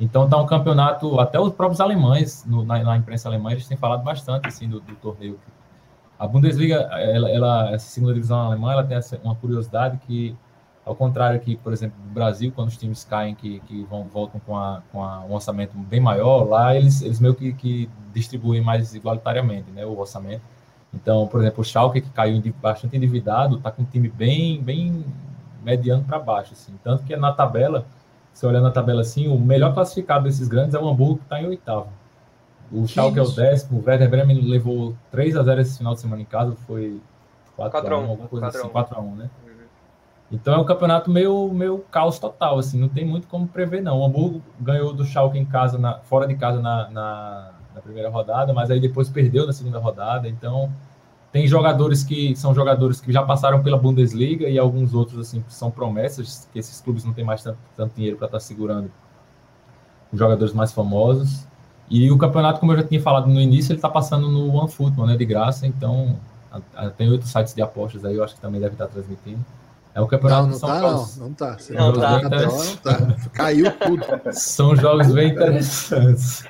Speaker 4: Então tá um campeonato, até os próprios alemães, no- na, na imprensa alemã, eles têm falado bastante assim do, do torneio. A Bundesliga, ela, ela, essa segunda divisão alemã, ela tem essa, uma curiosidade que, ao contrário aqui, por exemplo, do Brasil, quando os times caem que, que vão, voltam com, a, com a, um orçamento bem maior, lá eles, eles meio que, que distribuem mais igualitariamente né, o orçamento. Então, por exemplo, o Schalke, que caiu bastante endividado, está com um time bem, bem mediano para baixo. Assim. Tanto que na tabela, se olhar na tabela assim, o melhor classificado desses grandes é o Hamburgo, que está em oitavo. O Schalke é o
Speaker 2: isso?
Speaker 4: décimo, o Werder Bremen levou 3 a 0 esse final de semana em casa, foi 4
Speaker 7: 4
Speaker 4: a
Speaker 7: a
Speaker 4: 1
Speaker 7: 1,
Speaker 4: alguma coisa
Speaker 7: 4 a 1.
Speaker 4: assim, 4 a 1 né?
Speaker 7: Uhum.
Speaker 4: Então é um campeonato meio, meio caos total, assim, não tem muito como prever, não. O Hamburgo ganhou do Schalke em casa, na, fora de casa na, na, na primeira rodada, mas aí depois perdeu na segunda rodada, então tem jogadores que são jogadores que já passaram pela Bundesliga e alguns outros, assim, que são promessas, que esses clubes não têm mais tanto, tanto dinheiro para estar segurando os jogadores mais famosos. E o campeonato, como eu já tinha falado no início, ele está passando no OneFootball, né, de graça, então a- a- tem outros sites de apostas aí, eu acho que também deve estar transmitindo. É o campeonato
Speaker 2: Não, não
Speaker 4: são
Speaker 2: tá,
Speaker 4: jogos-
Speaker 2: não. Não tá.
Speaker 7: Não tá.
Speaker 2: tá. não tá. Caiu tudo.
Speaker 4: São jogos bem interessantes.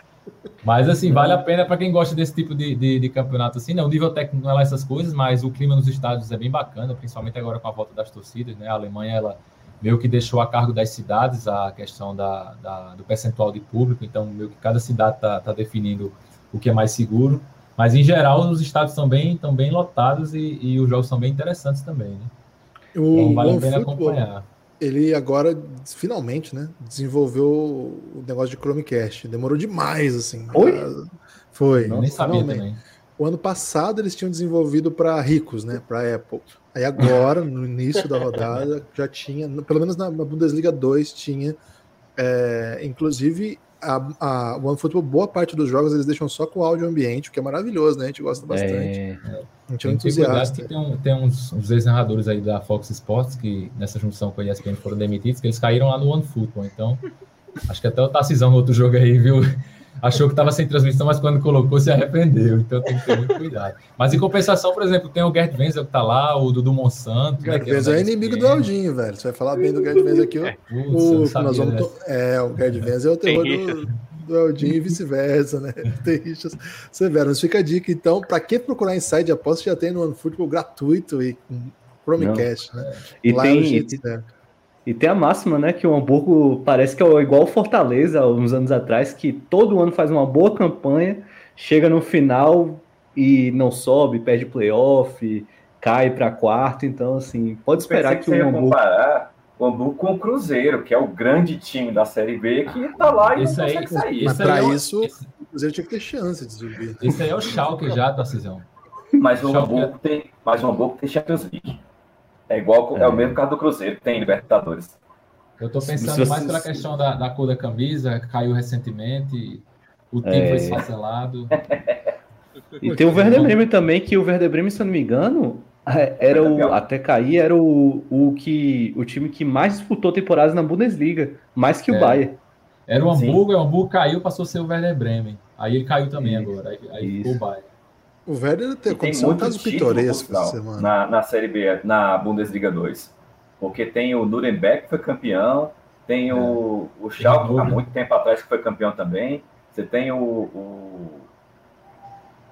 Speaker 4: Mas assim, vale a pena para quem gosta desse tipo de, de, de campeonato assim, né? O nível técnico não é lá essas coisas, mas o clima nos estádios é bem bacana, principalmente agora com a volta das torcidas, né? A Alemanha, ela meio que deixou a cargo das cidades a questão da, da- do percentual de público, então meio que cada cidade está tá definindo o que é mais seguro. Mas em geral, os estádios estão bem, estão bem lotados e, e os jogos são bem interessantes também, né?
Speaker 2: O
Speaker 4: Então vale a pena acompanhar.
Speaker 2: Ele agora, finalmente, né, desenvolveu o negócio de Chromecast. Demorou demais, assim.
Speaker 3: Foi?
Speaker 2: pra- Foi.
Speaker 4: Eu nem sabia também.
Speaker 2: O ano passado eles tinham desenvolvido para ricos, né, para Apple. Aí agora, no início da rodada, já tinha, pelo menos na, na Bundesliga 2, tinha, é, inclusive, a, a OneFootball, boa parte dos jogos eles deixam só com áudio ambiente, o que é maravilhoso, né, a gente gosta bastante.
Speaker 3: É,
Speaker 2: A gente é entusiasta.
Speaker 4: tem, um- tem uns, uns ex-narradores aí da Fox Sports que nessa junção com a ESPN foram demitidos, que eles caíram lá no OneFootball. Então, acho que até o Tarcisão no outro jogo aí, viu? Achou que estava sem transmissão, mas quando colocou se arrependeu. Então tem que ter muito cuidado. Mas em compensação, por exemplo, tem o Gert Wenzel que tá lá, o Dudu Monsanto.
Speaker 2: O
Speaker 4: né,
Speaker 2: Gerd
Speaker 4: que era
Speaker 2: Wenzel
Speaker 4: da
Speaker 2: é inimigo do. Aldinho, velho. Você vai falar bem do Gerd Wenzel aqui, o,
Speaker 4: Putz,
Speaker 2: o
Speaker 4: não
Speaker 2: que
Speaker 4: sabia
Speaker 2: vamos é, o Gerd Wenzel é o terror do, do Eldinho e vice-versa, né? Tem rixas severas. Mas fica a dica, então, para quem procurar inside de aposta, já tem no OneFootball gratuito e com Chromecast, né?
Speaker 3: E
Speaker 2: Lá é o
Speaker 3: tem,
Speaker 2: certo.
Speaker 3: E tem a máxima, né, que o Hamburgo parece que é igual o Fortaleza, uns anos atrás, que todo ano faz uma boa campanha, chega no final e não sobe, perde playoff, cai para quarto, então assim, pode esperar que
Speaker 5: você
Speaker 3: o
Speaker 5: ia
Speaker 3: Hamburgo
Speaker 5: comparar o Hamburgo com o Cruzeiro, que é o grande time da Série B, que tá lá e
Speaker 4: Esse
Speaker 5: não
Speaker 4: aí-
Speaker 5: consegue sair.
Speaker 2: Mas
Speaker 4: aí
Speaker 2: para
Speaker 4: é o-
Speaker 2: isso,
Speaker 4: esse-
Speaker 2: o Cruzeiro tinha que ter chance de subir.
Speaker 4: Esse aí é o Schalke já, Tarcisão.
Speaker 5: Mas o Hamburgo tem, mas o Hamburgo tem Champions League. É igual, é,
Speaker 3: É.
Speaker 5: o mesmo caso do Cruzeiro, que tem Libertadores.
Speaker 4: Eu tô
Speaker 3: Se
Speaker 4: pensando mais pela questão da, da cor da camisa, caiu recentemente, o time
Speaker 3: É.
Speaker 4: foi esfacelado.
Speaker 3: E tem o Werder Bremen também, que o Werder Bremen, se eu não me engano, é, era o até cair, era o, o que o time que mais disputou temporadas na Bundesliga, mais que o
Speaker 4: É.
Speaker 3: Bayern.
Speaker 4: Era o
Speaker 5: Sim.
Speaker 4: Hamburgo, o Hamburgo caiu, passou a ser o Werder Bremen. Aí ele caiu também
Speaker 3: Isso.
Speaker 4: agora, aí, aí ficou o Bayern.
Speaker 2: O Werder tem aconteceu um caso pitoresco essa semana.
Speaker 5: na, na Série B, na Bundesliga 2. Porque tem o Nuremberg, que foi campeão, tem o, o Schalke, há muito tempo atrás, que foi campeão também. Você tem o, o-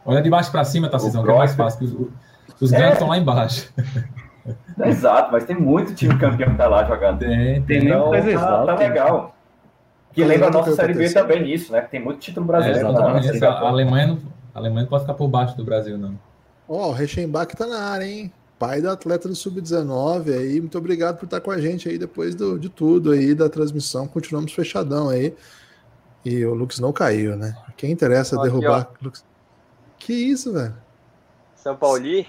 Speaker 4: Olha de baixo pra cima, Tarcisão,
Speaker 5: O
Speaker 4: que é mais fácil. que Os, os
Speaker 5: É.
Speaker 4: grandes estão lá embaixo.
Speaker 5: Exato, mas tem muito time campeão que tá lá jogando.
Speaker 4: Tem,
Speaker 3: Tem
Speaker 5: Então, tá,
Speaker 3: exalta,
Speaker 5: tá legal. Que
Speaker 2: Tá
Speaker 5: lembra a nossa Série B também nisso, né? Que tem muito título
Speaker 4: É,
Speaker 5: brasileiro. na- na
Speaker 4: exatamente. A Alemanha não, a Alemanha não pode ficar por baixo do Brasil, não.
Speaker 2: Ó, o Reichenbach tá na área, hein? Pai do atleta do Sub-19 aí. Muito obrigado por estar com a gente aí depois do, de tudo aí, da transmissão. Continuamos fechadão aí. E o Lux não caiu, né? Quem interessa
Speaker 7: aqui,
Speaker 2: derrubar. Lux... Que isso, velho?
Speaker 7: São Pauli.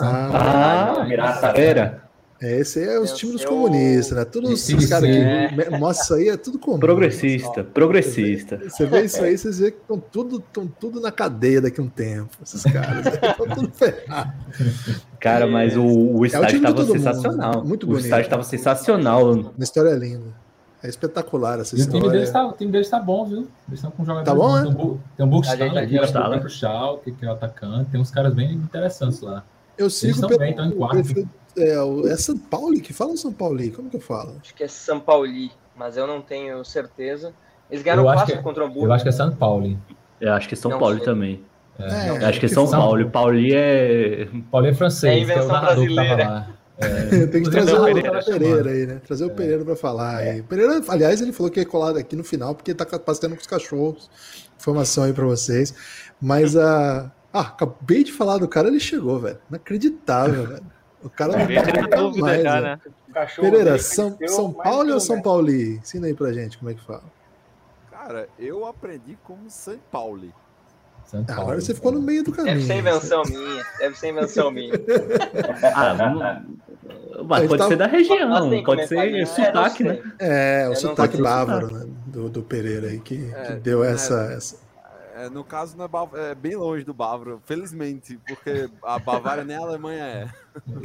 Speaker 2: Ah,
Speaker 3: Ah,
Speaker 5: Pirata.
Speaker 3: era.
Speaker 2: É, esse aí é os
Speaker 7: Esse
Speaker 2: times dos
Speaker 7: é o-
Speaker 2: comunistas, né? Todos
Speaker 4: Esse
Speaker 2: os caras que
Speaker 7: é.
Speaker 2: me- mostram isso aí é tudo comum.
Speaker 3: Progressista, progressista.
Speaker 2: Você vê isso aí, vocês veem que estão tudo, tão tudo na cadeia daqui a um tempo. Esses caras estão tudo ferrados.
Speaker 3: Cara, mas o, o estádio
Speaker 2: É
Speaker 3: estava
Speaker 2: mundo,
Speaker 3: sensacional.
Speaker 2: né? Muito
Speaker 3: o
Speaker 2: bonito.
Speaker 3: estádio estava sensacional.
Speaker 2: A história é linda. É espetacular essa
Speaker 4: E o time
Speaker 2: história.
Speaker 4: deles tá, o time deles tá bom, viu? Eles estão com jogadores
Speaker 2: Tá bom,
Speaker 4: bons.
Speaker 2: é?
Speaker 4: Tem um Bu- Tem um Burgstaller,
Speaker 7: A gente-
Speaker 4: que era próprio Schalke, que é o atacante. Tem uns caras bem interessantes lá.
Speaker 2: Eu sigo
Speaker 4: estão
Speaker 2: pelo
Speaker 4: bem, estão em quarto.
Speaker 2: perfil- é, é São Paulo que fala ou São Paulo? Como que eu falo?
Speaker 7: Acho que é São Pauli, mas eu não tenho certeza. Eles ganharam o
Speaker 4: que-
Speaker 7: contra o Hamburgo.
Speaker 4: Eu acho que é São Paulo. hein?
Speaker 3: Eu acho que é São
Speaker 7: Não
Speaker 3: Paulo
Speaker 7: sei.
Speaker 3: também.
Speaker 2: É,
Speaker 3: Eu acho que é São
Speaker 4: São-
Speaker 3: Paulo. Pauli é.
Speaker 4: Paulo é francês,
Speaker 7: É
Speaker 4: que é o
Speaker 7: invenção
Speaker 4: tava
Speaker 7: brasileira.
Speaker 2: Tem que trazer
Speaker 4: o
Speaker 2: o
Speaker 4: Pereira
Speaker 2: Pereira,
Speaker 4: chamando.
Speaker 2: aí, né? Trazer
Speaker 4: É.
Speaker 2: o Pereira pra falar. aí. Pereira, aliás, ele falou que ia colar aqui no final, porque tá passeando com os cachorros. Informação aí pra vocês. Mas a. Ah, acabei de falar do cara, ele chegou, velho. Inacreditável, velho. O cara não
Speaker 6: Veja
Speaker 2: tá
Speaker 6: dúvida
Speaker 2: mais,
Speaker 6: já, né?
Speaker 8: O cachorro
Speaker 2: Pereira, São, São Paulo ou São. Paulo? Ensina aí pra gente como é que fala.
Speaker 9: Cara, eu aprendi como São Paulo.
Speaker 4: São Paulo.
Speaker 2: Agora você ficou no meio do caminho.
Speaker 7: Deve ser invenção minha. Deve ser invenção minha.
Speaker 3: Ah, não- mas pode
Speaker 2: tava-
Speaker 3: ser da região,
Speaker 7: Mas tem
Speaker 3: pode ser
Speaker 7: né?
Speaker 3: sotaque,
Speaker 7: É, não
Speaker 3: né?
Speaker 2: É, o
Speaker 7: não
Speaker 2: sotaque bávaro né, do, do Pereira aí, que,
Speaker 9: É,
Speaker 2: que deu
Speaker 9: é.
Speaker 2: essa, essa.
Speaker 9: É, no caso, não é, Bav- é bem longe do Bávaro, felizmente, porque a Bavária nem a Alemanha é.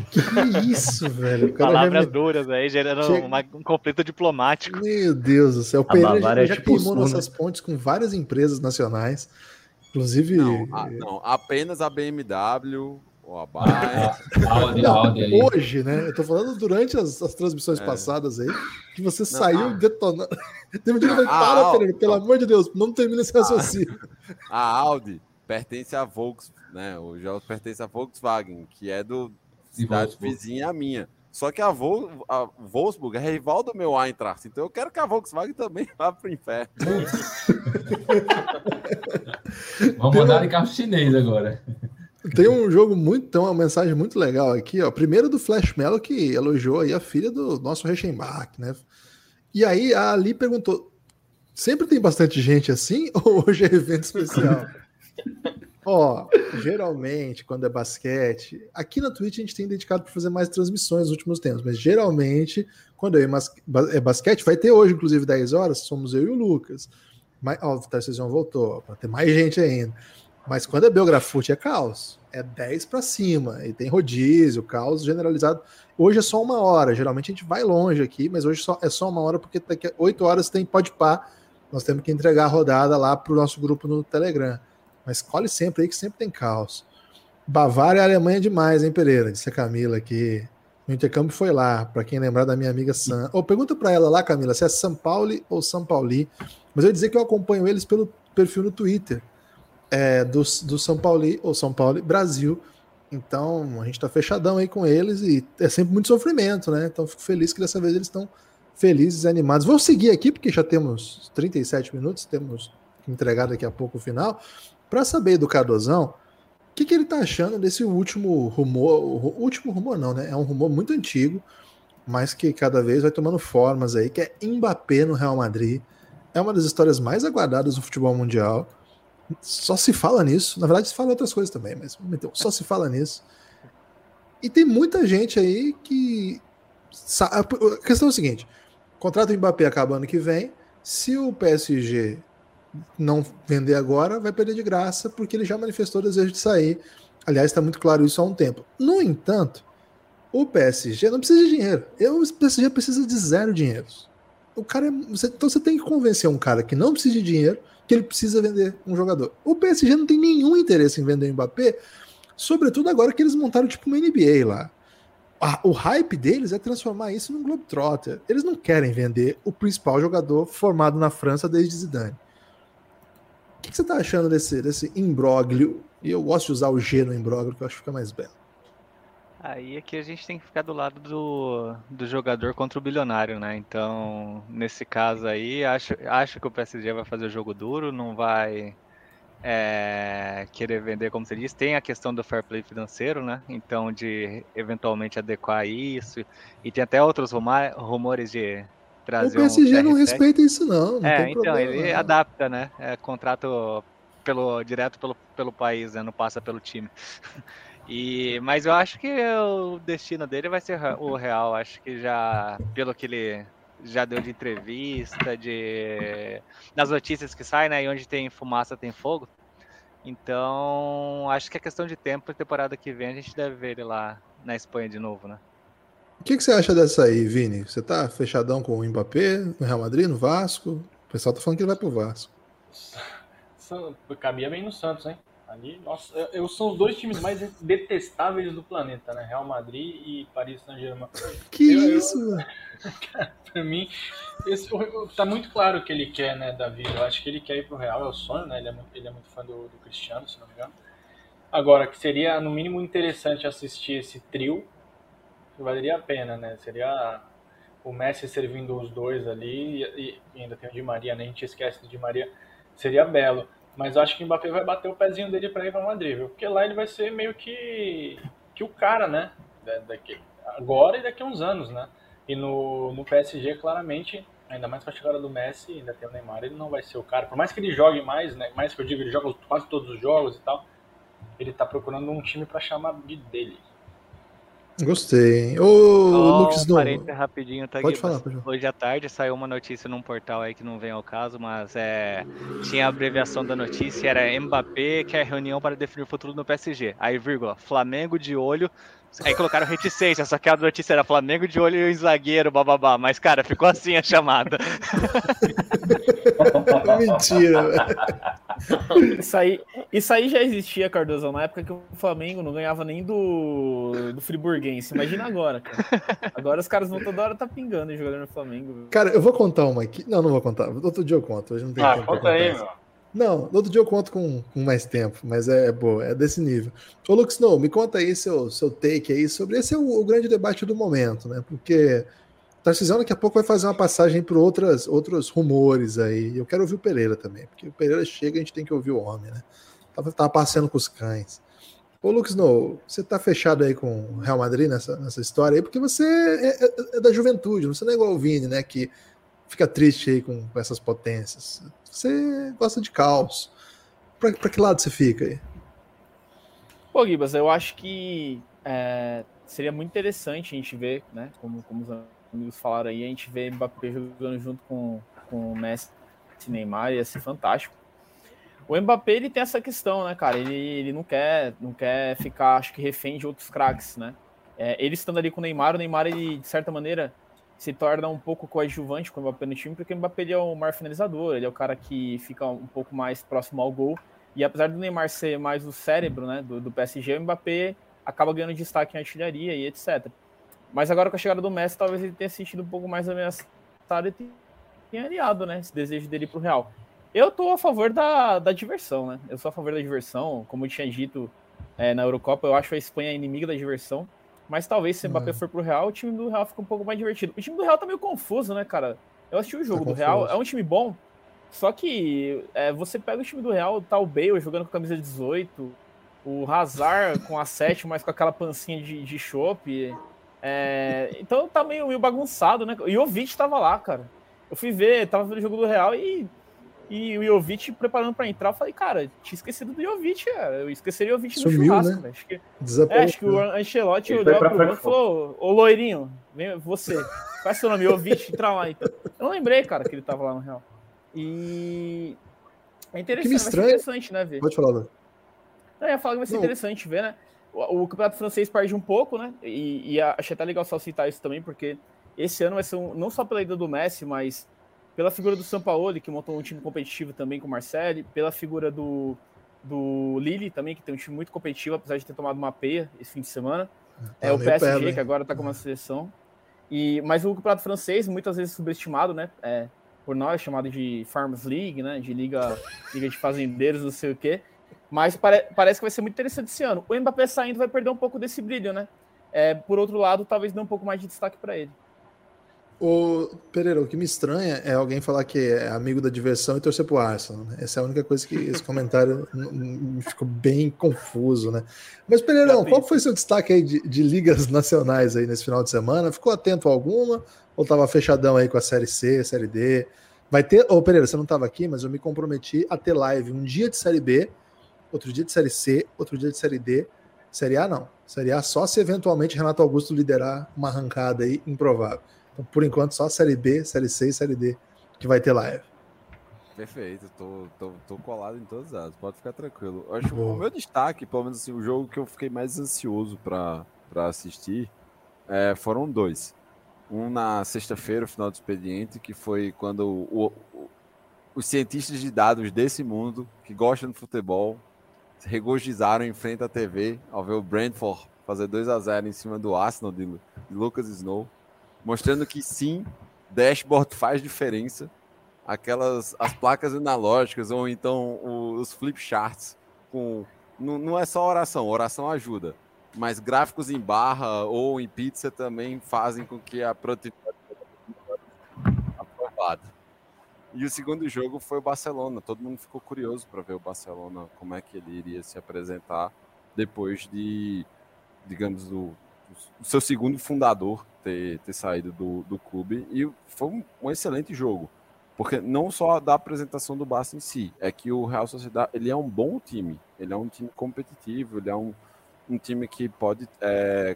Speaker 2: Que isso, velho?
Speaker 6: Palavras
Speaker 2: me-
Speaker 6: duras aí, gerando
Speaker 2: Chega-
Speaker 6: uma- um conflito diplomático.
Speaker 2: Meu Deus do céu. O Pereira já,
Speaker 3: é
Speaker 2: já
Speaker 3: tipo
Speaker 2: queimou nossas pontes com várias empresas nacionais. Inclusive.
Speaker 9: Não, a- não, apenas a BMW, O.
Speaker 2: Audi, Audi aí. Hoje, né? Eu tô falando durante as, as transmissões é. passadas aí, que você não, saiu ah. detonando. Teve um dia que eu falei, para, Pereira, pelo amor de Deus, não termina esse raciocínio.
Speaker 9: A, Audi pertence a Volkswagen, né? O pertence a Volkswagen, que é do cidade vizinha minha. Só que a, Vol, a Wolfsburg é rival do meu Eintracht, então eu quero que a Volkswagen também vá para o inferno.
Speaker 3: Vamos mandar em carro chinês agora.
Speaker 2: Tem um jogo muito, tem uma mensagem muito legal aqui, ó. Primeiro do Flash Mello que elogiou aí a filha do nosso Reichenbach, né? E aí a Ali perguntou: sempre tem bastante gente assim ou hoje é evento especial? Ó, geralmente, quando é basquete, aqui na Twitch a gente tem dedicado para fazer mais transmissões nos últimos tempos, mas geralmente, quando é, é basquete, vai ter hoje, inclusive, 10 horas, somos eu e o Lucas. Mas, ó, o Tarcísio voltou, para ter mais gente ainda. Mas quando é Belgrafute é caos. É 10 para cima. E tem rodízio, caos generalizado. Hoje é só uma hora. Geralmente a gente vai longe aqui, mas hoje só, é só uma hora, porque daqui a 8 horas tem pode pá. Nós temos que entregar a rodada lá para o nosso grupo no Telegram. Mas escolhe sempre aí que sempre tem caos. Bavária e Alemanha demais, hein, Pereira? Disse a Camila aqui. O intercâmbio foi lá, para quem lembrar da minha amiga Sam. Ou oh, pergunta para ela lá, Camila, se é São Paulo ou São Pauli. Mas eu ia dizer que eu acompanho eles pelo perfil no Twitter é, do, do São Paulo ou São Paulo Brasil. Então a gente está fechadão aí com eles e é sempre muito sofrimento, né? Então fico feliz que dessa vez eles estão felizes e animados. Vou seguir aqui porque já temos 37 minutos, temos que entregar daqui a pouco o final, para saber do Cardozão o que, que ele está achando desse último rumor. O último rumor não, né? É um rumor muito antigo, mas que cada vez vai tomando formas aí, que é Mbappé no Real Madrid. É uma das histórias mais aguardadas do futebol mundial. Só se fala nisso. Na verdade, se fala outras coisas também, mas então, só se fala nisso. E tem muita gente aí que. A questão é a seguinte: o contrato do Mbappé acaba ano que vem. Se o PSG não vender agora, vai perder de graça, porque ele já manifestou o desejo de sair. Aliás, está muito claro isso há um tempo. No entanto, o PSG não precisa de dinheiro. O PSG precisa de zero dinheiro. O cara, é, então você tem que convencer um cara que não precisa de dinheiro que ele precisa vender um jogador. O PSG não tem nenhum interesse em vender o Mbappé, sobretudo agora que eles montaram tipo uma NBA lá. o hype deles é transformar isso num Globetrotter. Eles não querem vender o principal jogador formado na França desde Zidane. O que, que você está achando desse, desse imbróglio? E eu gosto de usar o G no imbróglio, que eu acho que fica mais belo.
Speaker 6: Aí aqui a gente tem que ficar do lado do, do jogador contra o bilionário, né? Então, nesse caso aí, acho, acho que o PSG vai fazer o jogo duro, não vai é, querer vender, como você disse. Tem a questão do fair play financeiro, né? Então, de eventualmente adequar isso. E tem até outros rumores de trazer.
Speaker 2: O PSG um não respeita isso, não. não
Speaker 6: é, então, problema, ele não. adapta, né? É, contrato pelo, direto pelo, pelo país, né? Não passa pelo time. E, mas eu acho que o destino dele vai ser o real. Acho que já, pelo que ele já deu de entrevista, de das notícias que saem, né? E onde tem fumaça tem fogo. Então, acho que é questão de tempo. Temporada que vem a gente deve ver ele lá na Espanha de novo, né?
Speaker 2: O que, que você acha dessa aí, Vini? Você tá fechadão com o Mbappé no Real Madrid, no Vasco? O pessoal tá falando que ele vai pro Vasco.
Speaker 8: Cabia bem no Santos, hein? Ali, nossa, eu, são os dois times mais detestáveis do planeta, né? Real Madrid e Paris Saint-Germain.
Speaker 2: Que eu, isso, eu,
Speaker 8: pra mim, esse, tá muito claro o que ele quer, né, Davi? Eu acho que ele quer ir pro Real, é o sonho, né? Ele é muito, ele é muito fã do, do Cristiano, se não me engano. Agora, que seria, no mínimo, interessante assistir esse trio, valeria a pena, né? Seria o Messi servindo os dois ali, e, e ainda tem o Di Maria, né? A gente esquece do Di Maria, seria belo. Mas acho que o Mbappé vai bater o pezinho dele para ir para Madrid, viu? Porque lá ele vai ser meio que, que o cara, né? Daqui, agora e daqui a uns anos, né? E no, no PSG, claramente, ainda mais com a chegada do Messi, ainda tem o Neymar, ele não vai ser o cara. Por mais que ele jogue mais, né? Mais que eu digo, ele joga quase todos os jogos e tal. Ele tá procurando um time para chamar de dele.
Speaker 2: Gostei. Ô, oh, Lucas
Speaker 6: um rapidinho,
Speaker 2: tá Pode falar,
Speaker 6: pode Hoje à tarde saiu uma notícia num portal aí que não vem ao caso, mas é, tinha a abreviação da notícia, era Mbappé quer reunião para definir o futuro no PSG. Aí, vírgula, Flamengo de olho. Aí colocaram reticência, só que a notícia era Flamengo de olho em zagueiro, bababá. Mas, cara, ficou assim a chamada.
Speaker 2: Mentira, velho.
Speaker 1: Isso aí, isso aí já existia, Cardoso, na época que o Flamengo não ganhava nem do, do Friburguense. Imagina agora, cara. Agora os caras vão toda hora tá pingando jogando no Flamengo.
Speaker 2: Cara, eu vou contar uma aqui. Não, não vou contar. Outro dia eu conto. Hoje não tem
Speaker 8: Ah,
Speaker 2: tempo
Speaker 8: conta aí, meu.
Speaker 2: Não, no outro dia eu conto com, com mais tempo, mas é, é boa, é desse nível. Ô, Lux Snow, me conta aí seu, seu take aí sobre esse é o, o grande debate do momento, né? Porque o Tarcísio daqui a pouco vai fazer uma passagem por outras, outros rumores aí. Eu quero ouvir o Pereira também, porque o Pereira chega, a gente tem que ouvir o homem, né? Tava, tava passeando com os cães. Ô, Lux Snow, você tá fechado aí com o Real Madrid nessa, nessa história aí, porque você é, é- é da juventude, você não é igual o Vini, né? Que fica triste aí com, com essas potências. Você gosta de caos. Pra que lado você fica aí?
Speaker 1: Pô, Gibas, eu acho que é, seria muito interessante a gente ver, né? Como, como os amigos falaram aí, a gente ver Mbappé jogando junto com, com o Messi e Neymar, ia ser fantástico. O Mbappé, ele tem essa questão, né, cara? Ele, ele não quer não quer ficar, acho que, refém de outros craques, né? É, ele estando ali com o Neymar, o Neymar, ele, de certa maneira, se torna um pouco coadjuvante com o Mbappé no time, porque o Mbappé é o maior finalizador, ele é o cara que fica um pouco mais próximo ao gol. E apesar do Neymar ser mais o cérebro né, do, do PSG, o Mbappé acaba ganhando destaque em artilharia e etc. Mas agora com a chegada do Messi, talvez ele tenha se sentido um pouco mais ameaçado e tenha aliado né, esse desejo dele pro Real. Eu tô a favor da, da diversão, né? Eu sou a favor da diversão. Como eu tinha dito é, na Eurocopa, eu acho a Espanha inimiga da diversão. Mas talvez se o Mbappé
Speaker 2: Uhum.
Speaker 1: for pro Real, o time do Real fica um pouco mais divertido. O time do Real tá meio confuso, né, cara? Eu assisti o jogo
Speaker 2: Tá
Speaker 1: do Real, é um time bom, só que é, você pega o time do Real, tá o Bale jogando com camisa 18, o Hazard com a 7, mas com aquela pancinha de, de chopp. É, então tá meio, meio bagunçado, né? E o Jovic tava lá, cara. Eu fui ver, tava vendo o jogo do Real e, e o Jovic preparando pra entrar. Eu falei, cara, tinha esquecido do Jovic, cara. Eu esqueceria o Jovic no
Speaker 2: Sumiu,
Speaker 1: churrasco,
Speaker 2: né?
Speaker 1: velho. Acho que, é, acho que o Ancelotti olhou pro banco e falou: Ô loirinho, vem você. Qual é seu nome? Jovic, entra lá então. Eu não lembrei, cara, que ele tava lá no Real. E. É interessante, vai ser interessante, né, ver?
Speaker 2: Pode falar, Lu.
Speaker 1: Não, eu ia falar que vai ser
Speaker 2: Não.
Speaker 1: interessante ver, né? O, o campeonato francês perde um pouco, né? E, e achei até legal só citar isso também, porque esse ano vai ser um, não só pela ida do Messi, mas pela figura do Sampaoli, que montou um time competitivo também com o Marcelli, pela figura do, do Lille também, que tem um time muito competitivo, apesar de ter tomado uma peia esse fim de semana. É o PSG,
Speaker 2: hein?
Speaker 1: que agora tá com uma seleção. E, mas o campeonato francês, muitas vezes subestimado, né? É, por nós, chamado de Farmers League, né? De liga, liga de fazendeiros, não sei o quê. Mas pare- parece que vai ser muito interessante esse ano. O Mbappé saindo vai perder um pouco desse brilho, né? É, por outro lado, talvez dê um pouco mais de destaque para ele.
Speaker 2: Ô, Pereira, o que me estranha é alguém falar que é amigo da diversão e torcer pro Arsenal. Né? Essa é a única coisa que esse comentário ficou bem confuso, né? Mas, Pereirão, qual foi seu destaque aí de, de ligas nacionais aí nesse final de semana? Ficou atento a alguma? Ou tava fechadão aí com a Série C, Série D? Vai ter. Ô, Pereira, você não estava aqui, mas eu me comprometi a ter live um dia de Série B, outro dia de Série C, outro dia de Série D. Série A não. Série A só se eventualmente Renato Augusto liderar uma arrancada aí improvável. Então, por enquanto, só Série B, Série C e Série D que vai ter live.
Speaker 9: Perfeito, tô, tô, tô colado em todas as, pode ficar tranquilo. Eu acho que
Speaker 2: Boa.
Speaker 9: o meu destaque, pelo menos assim, o jogo que eu fiquei mais ansioso para assistir, é, foram dois. Um na sexta-feira, o final do expediente, que foi quando o- o- os cientistas de dados desse mundo, que gostam de futebol, se regozijaram em frente à TV ao ver o Brentford fazer 2 a 0 em cima do Arsenal de, de Lucas Snow, mostrando que sim, dashboard faz diferença aquelas as placas analógicas ou então os flip charts com não, não é só oração, oração ajuda, mas gráficos em barra ou em pizza também fazem com que a produtividade aprovada. E o segundo jogo foi o Barcelona. Todo mundo ficou curioso para ver o Barcelona como é que ele iria se apresentar depois de, digamos, do, o seu segundo fundador ter, ter saído do, do clube. E foi um, um excelente jogo. Porque não só da apresentação do Barça em si, é que o Real Sociedade ele é um bom time, ele é um time competitivo, ele é um, um time que pode é,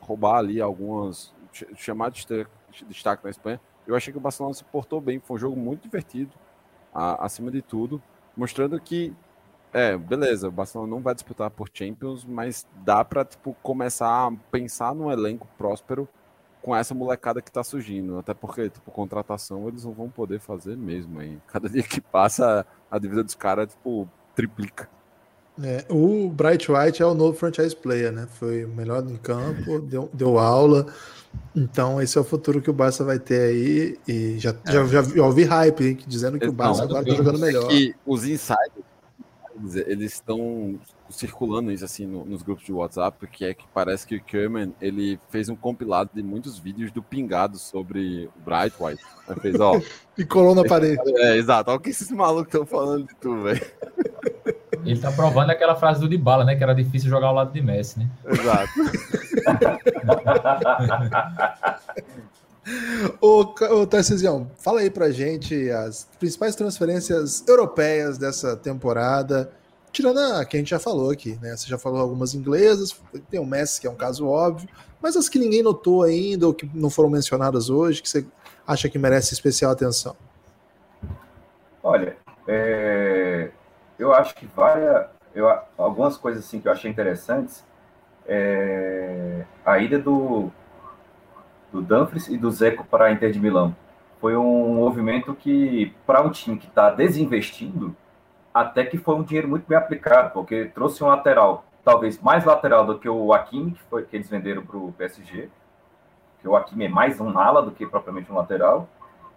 Speaker 9: roubar ali algumas, ch- chamar de destaque, destaque na Espanha. Eu achei que o Barcelona se portou bem, foi um jogo muito divertido, a- acima de tudo, mostrando que, é, beleza, o Barcelona não vai disputar por Champions, mas dá para tipo, começar a pensar num elenco próspero com essa molecada que tá surgindo. Até porque, tipo, contratação eles não vão poder fazer mesmo. Aí. Cada dia que passa, a dívida dos caras, tipo, triplica.
Speaker 2: É, o Bright White é o novo franchise player, né? Foi o melhor em campo, deu, deu aula. Então, esse é o futuro que o Barça vai ter aí. E já, é. já, já, já ouvi hype hein, dizendo que o Barça não, agora tá jogando melhor.
Speaker 9: Os insiders, eles estão circulando isso assim no, nos grupos de WhatsApp, que é que parece que o Kerman ele fez um compilado de muitos vídeos do pingado sobre o Bright White. Ele fez, ó.
Speaker 2: e colou na parede.
Speaker 9: É, exato. Olha o que esses malucos estão falando de tu, velho.
Speaker 4: Ele tá provando aquela frase do Dybala, né? Que era difícil jogar ao lado de Messi, né?
Speaker 9: Exato.
Speaker 2: ô, ô fala aí pra gente as principais transferências europeias dessa temporada Tirando a que a gente já falou aqui, né? Você já falou algumas inglesas, tem o Messi, que é um caso óbvio, mas as que ninguém notou ainda ou que não foram mencionadas hoje, que você acha que merece especial atenção?
Speaker 5: Olha, é, eu acho que várias, eu, algumas coisas assim que eu achei interessantes, é, a ida do, do Dumfries e do Zeco para a Inter de Milão. Foi um movimento que, para um time que está desinvestindo, até que foi um dinheiro muito bem aplicado, porque trouxe um lateral, talvez mais lateral do que o Hakimi, que, foi, que eles venderam para o PSG, que o Hakimi é mais um ala do que propriamente um lateral,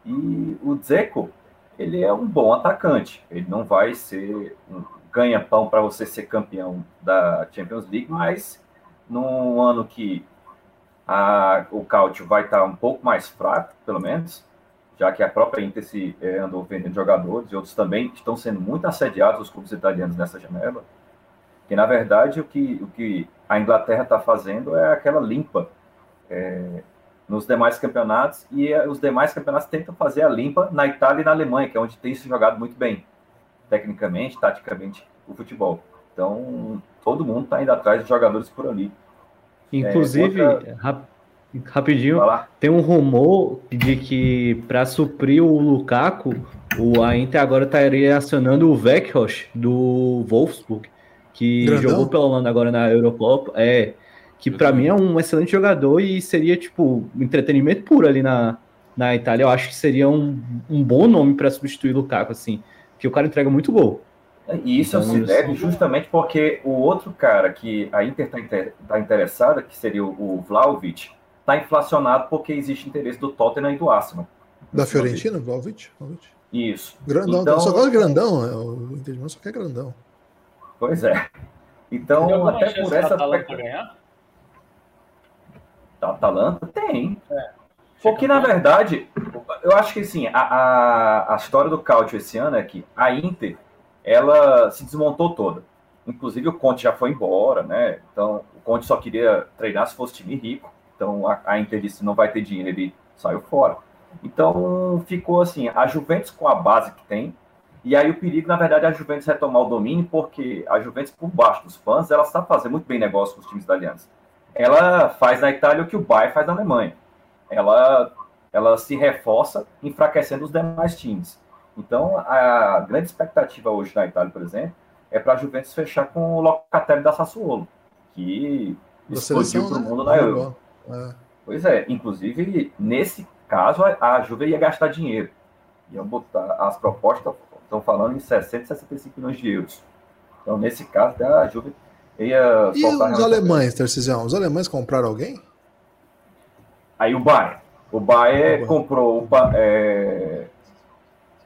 Speaker 5: e o Dzeko, ele é um bom atacante, ele não vai ser um ganha-pão para você ser campeão da Champions League, mas num ano que a, o Cautio vai estar um pouco mais fraco, pelo menos, já que a própria Inter se é, andou vendendo jogadores e outros também estão sendo muito assediados os clubes italianos nessa janela. Que na verdade o que, o que a Inglaterra está fazendo é aquela limpa é, nos demais campeonatos e é, os demais campeonatos tentam fazer a limpa na Itália e na Alemanha, que é onde tem se jogado muito bem, tecnicamente, taticamente, o futebol. Então todo mundo está indo atrás de jogadores por ali.
Speaker 3: Inclusive, é, outra... Rapidinho, tem um rumor de que para suprir o Lukaku, o a Inter agora estaria acionando o Weghorst do Wolfsburg, que Grandão. jogou pela Holanda agora na Eurocopa. É, que para mim é um excelente jogador e seria tipo entretenimento puro ali na, na Itália. Eu acho que seria um, um bom nome para substituir o Lukaku, assim, que o cara entrega muito gol.
Speaker 5: E isso então, se deve justamente porque o outro cara que a Inter está inter, tá interessada, que seria o, o Vlaovic, está inflacionado porque existe interesse do Tottenham e do Arsenal.
Speaker 2: Da Fiorentina, Vlaovic?
Speaker 5: Isso.
Speaker 2: Grandão, então, só gosta grandão, é, o Inter só quer grandão.
Speaker 5: Pois é. Então, até por essa. Atalanta ganhar? Da Atalanta? Tem. É. Porque, na verdade, eu acho que assim, a, a, a história do Cautio esse ano é que a Inter ela se desmontou toda. Inclusive, o Conte já foi embora, né? Então, o Conte só queria treinar se fosse time rico. Então a, a Inter disse não vai ter dinheiro, ele saiu fora. Então ficou assim, a Juventus com a base que tem, e aí o perigo, na verdade, é a Juventus retomar o domínio, porque a Juventus, por baixo dos fãs, ela sabe fazer muito bem negócio com os times italianos. Ela faz na Itália o que o Bayern faz na Alemanha. Ela, ela se reforça, enfraquecendo os demais times. Então, a grande expectativa hoje na Itália, por exemplo, é para a Juventus fechar com o Locatelli da Sassuolo, que explodiu para o né? mundo na Euro. É. Pois é, inclusive, nesse caso, a Juve ia gastar dinheiro. Iam botar, as propostas estão falando em 60, 65 milhões de euros. Então, nesse caso, a Juve ia
Speaker 2: E os alemães, Tercisão? Os alemães compraram alguém?
Speaker 5: Aí o Bayern. O Bayern comprou, opa, é,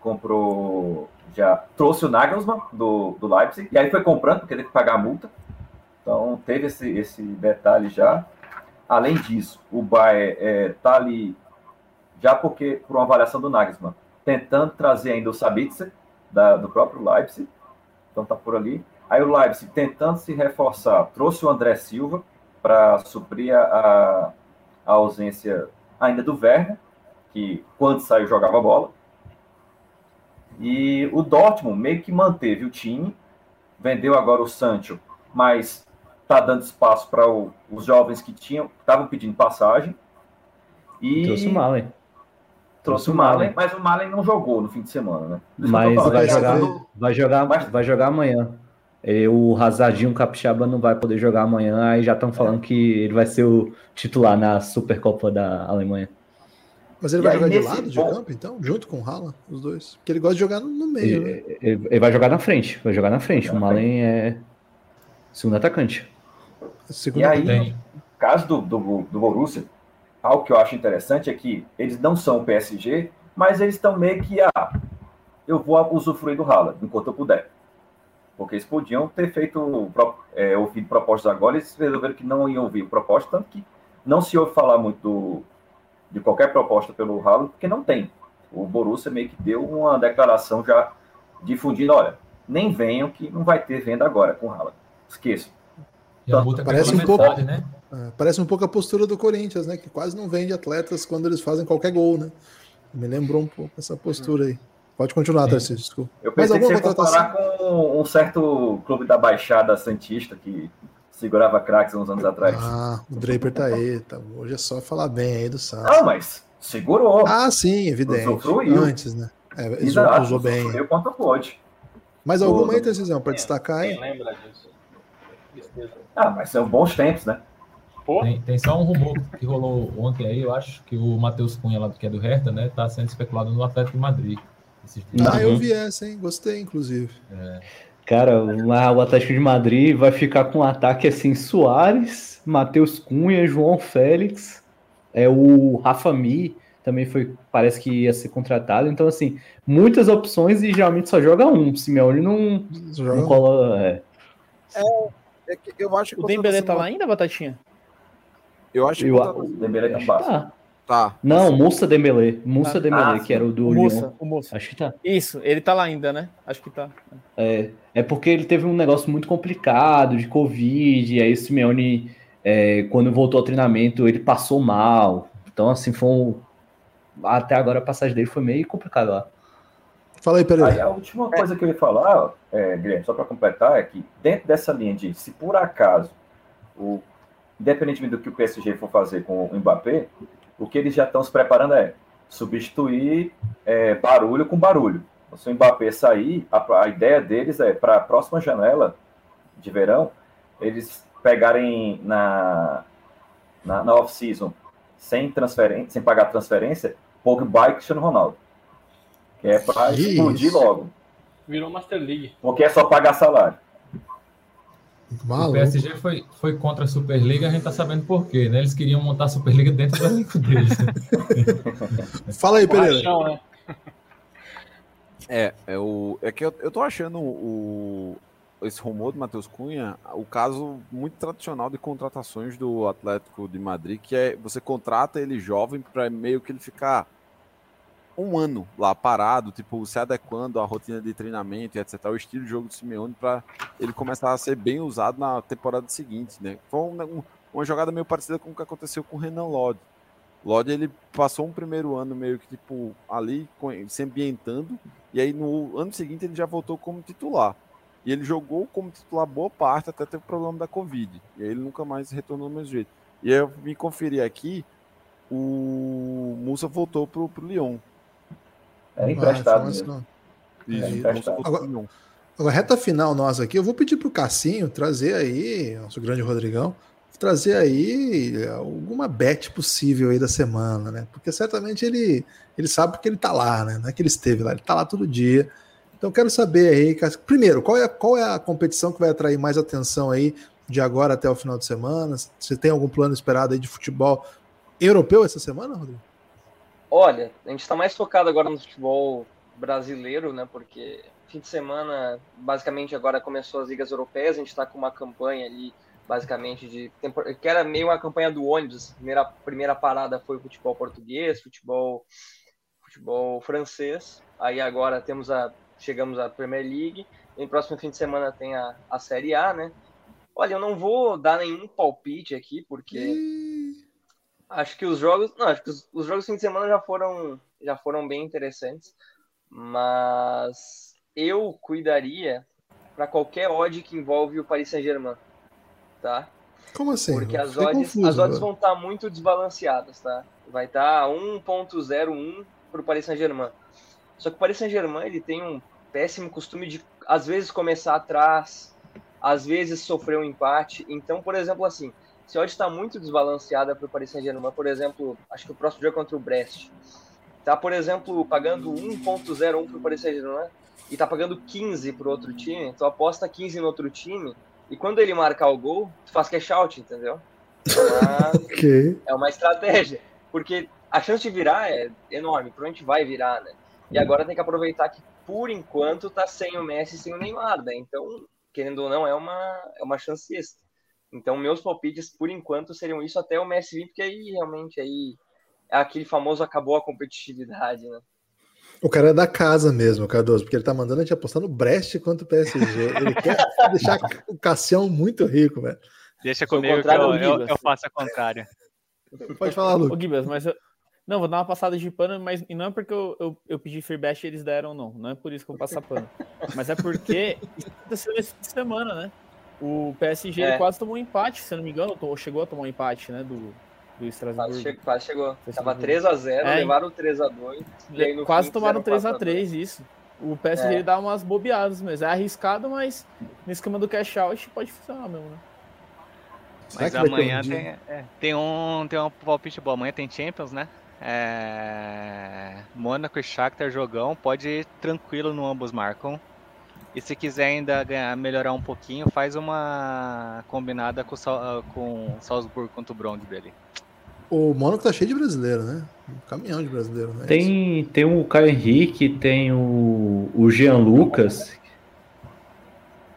Speaker 5: comprou, já trouxe o Nagelsmann do, do Leipzig, e aí foi comprando, porque teve que pagar a multa. Então, teve esse, esse detalhe já. Além disso, o Bayern está é, tá ali, já porque por uma avaliação do Nagelsmann, tentando trazer ainda o Sabitzer, da, do próprio Leipzig, então está por ali. Aí o Leipzig tentando se reforçar, trouxe o André Silva para suprir a, a ausência ainda do Werner, que quando saiu jogava bola. E o Dortmund meio que manteve o time, vendeu agora o Sancho, mas está dando espaço para os jovens que tinham, estavam pedindo passagem.
Speaker 3: E trouxe o Malen.
Speaker 5: Trouxe o Malen, mas o Malen não jogou no fim de semana, né?
Speaker 3: Mas vai jogar, vai jogar, mas... vai jogar amanhã. é, o Hazardinho Capixaba não vai poder jogar amanhã, aí já estão falando que ele vai ser o titular na Supercopa da Alemanha.
Speaker 2: Mas ele vai jogar de lado de campo, então? Junto com o Haaland, os dois? Porque ele gosta de jogar no meio,
Speaker 3: ele, né? ele, ele vai jogar na frente, vai jogar na frente. o Malen é segundo atacante.
Speaker 5: Segundo e aí, no caso do, do, do Borussia, algo que eu acho interessante é que eles não são o PSG, mas eles estão meio que, ah, eu vou usufruir do Haaland enquanto eu puder. Porque eles podiam ter feito, é, ouvido propostas agora, eles resolveram que não iam ouvir proposta, tanto que não se ouve falar muito do, de qualquer proposta pelo Haaland, porque não tem. O Borussia meio que deu uma declaração já difundindo, olha, nem venham que não vai ter venda agora com o Haaland. Esqueça.
Speaker 2: Então, parece um pouco, né? É, parece um pouco a postura do Corinthians, né? Que quase não vende atletas quando eles fazem qualquer gol, né? Me lembrou um pouco essa postura aí. Pode continuar, Tarcísio, desculpa.
Speaker 5: Eu pensei Mas que você comparar com um certo clube da Baixada Santista que segurava craques uns anos atrás.
Speaker 2: Ah, o Draper tá aí. Tá. Hoje é só falar bem aí do Santos.
Speaker 5: Não, mas segurou.
Speaker 2: Ah, sim, evidente. Usufruiu. Antes, né? É, Exato, usou bem.
Speaker 5: Usufruiu quanto pode.
Speaker 2: Mais alguma aí, decisão para destacar aí?
Speaker 8: Quem lembra disso?
Speaker 5: Ah, mas são bons tempos, né?
Speaker 4: Tem, tem, só um rumor que rolou ontem aí, eu acho que o Matheus Cunha, lá do que é do Hertha, né, tá sendo especulado no Atlético de Madrid.
Speaker 2: Ah, eu vi essa, hein? Gostei, inclusive. É.
Speaker 3: Cara, o Atlético de Madrid vai ficar com um ataque assim: Soares, Matheus Cunha, João Félix, é o Rafa Mi também foi, parece que ia ser contratado. Então, assim, muitas opções e geralmente só joga um. Simeone não, não cola. É.
Speaker 1: é, é eu acho que o Dembele tá lá ainda, Batatinha?
Speaker 9: Eu acho que eu, o
Speaker 5: Dembele tá baixo.
Speaker 3: Tá. Não, Musa Dembele. Musa ah, Dembele, ah, que era o do
Speaker 1: o o
Speaker 3: Musa. Acho que tá.
Speaker 1: Isso, ele tá lá ainda, né? Acho que tá.
Speaker 3: É, é porque ele teve um negócio muito complicado de Covid, e aí o Simeone, é, quando voltou ao treinamento, ele passou mal. Então, assim, foi um... Até agora a passagem dele foi meio complicada lá.
Speaker 2: Fala aí, Pereira.
Speaker 5: Aí a última coisa que eu ia falar, é, Guilherme, só para completar, é que dentro dessa linha de se por acaso, o, independentemente do que o PSG for fazer com o Mbappé, o que eles já estão se preparando é substituir é, barulho com barulho. Se o Mbappé sair, a, a ideia deles é para a próxima janela de verão, eles pegarem na, na, na off-season sem transferência, sem pagar transferência, Pogba e Cristiano Ronaldo. Que é para explodir logo.
Speaker 8: Virou Master League.
Speaker 5: Porque é só pagar salário.
Speaker 4: Maluco. O PSG foi, foi contra a Superliga, a gente tá sabendo por quê, né? Eles queriam montar a Superliga dentro do elenco deles.
Speaker 2: Fala aí, Pereira.
Speaker 9: Né? É, é, o, é que eu, eu tô achando o, esse rumor do Matheus Cunha o caso muito tradicional de contratações do Atlético de Madrid, que é você contrata ele jovem para meio que ele ficar um ano lá parado, tipo, se adequando à rotina de treinamento e etc, o estilo de jogo do Simeone para ele começar a ser bem usado na temporada seguinte, né? Foi um, uma jogada meio parecida com o que aconteceu com o Renan Lodge. Lodge, ele passou um primeiro ano meio que, tipo, ali se ambientando, e aí no ano seguinte ele já voltou como titular. E ele jogou como titular boa parte, até teve o problema da Covid. E aí ele nunca mais retornou do mesmo jeito. E aí eu me conferi aqui, o Musa voltou pro, pro Lyon.
Speaker 5: É emprestado. Assim,
Speaker 2: Isso, é emprestado. Agora, agora, reta final nossa aqui, eu vou pedir pro Cassinho trazer aí, nosso grande Rodrigão, trazer aí alguma bet possível aí da semana, né? Porque certamente ele, ele sabe porque ele tá lá, né? Não é que ele esteve lá, ele tá lá todo dia. Então quero saber aí, primeiro, qual é, qual é a competição que vai atrair mais atenção aí de agora até o final de semana? Você tem algum plano esperado aí de futebol europeu essa semana, Rodrigo?
Speaker 7: Olha, a gente está mais focado agora no futebol brasileiro, né? Porque fim de semana, basicamente agora começou as ligas europeias, a gente está com uma campanha ali, basicamente de que era meio uma campanha do ônibus. Primeira primeira parada foi o futebol português, futebol futebol francês. Aí agora temos a chegamos à Premier League. Em próximo fim de semana tem a, a Série A, né? Olha, eu não vou dar nenhum palpite aqui porque Acho que os jogos. Não, acho que os, os jogos fim de semana já foram, já foram bem interessantes. Mas eu cuidaria para qualquer odd que envolve o Paris Saint-Germain. Tá?
Speaker 2: Como assim?
Speaker 7: Porque as odds, confuso, as odds vão estar tá muito desbalanceadas, tá? Vai estar tá 1.01 para o Paris Saint-Germain. Só que o Paris Saint-Germain ele tem um péssimo costume de, às vezes, começar atrás, às vezes sofreu um empate. Então, por exemplo, assim, se a odd está muito desbalanceada para o Paris Saint-Germain, por exemplo, acho que o próximo jogo é contra o Brest, tá, por exemplo, pagando 1.01 para o Paris Saint-Germain e tá pagando 15 para o outro time, tu aposta 15 no outro time e quando ele marcar o gol, tu faz cash out, entendeu? É uma,
Speaker 2: Ok.
Speaker 7: é uma estratégia, porque a chance de virar é enorme, provavelmente vai virar, né? E agora tem que aproveitar que, por enquanto, tá sem o Messi e sem o Neymar, né? Então, querendo ou não, é uma, é uma chance extra. Então, meus palpites, por enquanto, seriam isso até o Messi vir, porque aí, realmente, aí é aquele famoso acabou a competitividade, né?
Speaker 2: O cara é da casa mesmo, Cardoso, porque ele tá mandando a gente apostar no Brest contra o PSG. Ele quer deixar o Cassião muito rico, velho.
Speaker 6: Deixa comigo que eu, eu, eu faço a contrária.
Speaker 2: Pode falar, Lu.
Speaker 1: Ô, Gibas, mas eu. Não, vou dar uma passada de pano, mas e não é porque eu, eu, eu pedi free bet e eles deram, não. Não é por isso que eu vou passar pano. Mas é porque isso aconteceu esse fim de semana, né? O PSG
Speaker 7: É.
Speaker 1: quase tomou um empate, se eu não me engano, ou chegou a tomar um empate, né? Do, do
Speaker 7: Quase,
Speaker 1: Estrasburgo.
Speaker 7: che quase chegou. Tava
Speaker 1: seguro.
Speaker 7: 3x0,
Speaker 1: É.
Speaker 7: levaram 3x2. E aí no
Speaker 1: quase
Speaker 7: fim
Speaker 1: tomaram
Speaker 7: fizeram
Speaker 1: 3x3, isso. O PSG
Speaker 7: É.
Speaker 1: dá umas bobeadas mesmo. É arriscado, mas no esquema do cash out pode funcionar mesmo, né?
Speaker 6: Mas
Speaker 2: um
Speaker 6: amanhã
Speaker 2: dia-
Speaker 6: tem, é, tem um tem um palpite bom. Amanhã tem Champions, né? É... Mônaco e Shakhtar jogão. Pode ir tranquilo no ambos marcam. E se quiser ainda ganhar, melhorar um pouquinho, faz uma combinada com o Sal- com o Salzburgo contra o Brondby ali.
Speaker 2: O Mônaco tá cheio de brasileiro, né? Um caminhão de brasileiro, né?
Speaker 3: Tem, tem o Caio Henrique, tem o, o Jean Lucas.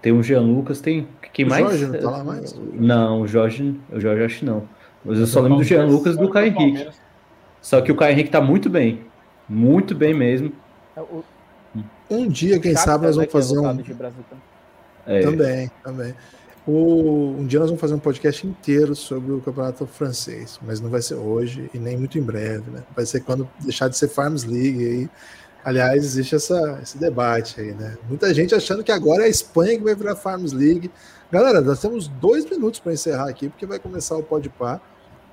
Speaker 3: Tem o Jean Lucas, tem. Quem
Speaker 2: O
Speaker 3: mais?
Speaker 2: Jorge não tá lá mais?
Speaker 3: Não, o Jorge, o Jorge acho que não. Mas eu só lembro do Jean Lucas e do Caio Henrique. Só que o Caio Henrique tá muito bem. Muito bem mesmo.
Speaker 1: É, O
Speaker 2: Um dia, quem
Speaker 1: Shakhtar,
Speaker 2: sabe, nós
Speaker 1: né,
Speaker 2: vamos
Speaker 1: que é
Speaker 2: fazer um.
Speaker 3: É,
Speaker 2: Também, também. O... Um dia nós vamos fazer um podcast inteiro sobre o campeonato francês, mas não vai ser hoje e nem muito em breve, né? Vai ser quando deixar de ser Farms League aí. Aliás, existe essa, esse debate aí, né? Muita gente achando que agora é a Espanha que vai virar Farms League. Galera, nós temos dois minutos para encerrar aqui, porque vai começar o Podpah.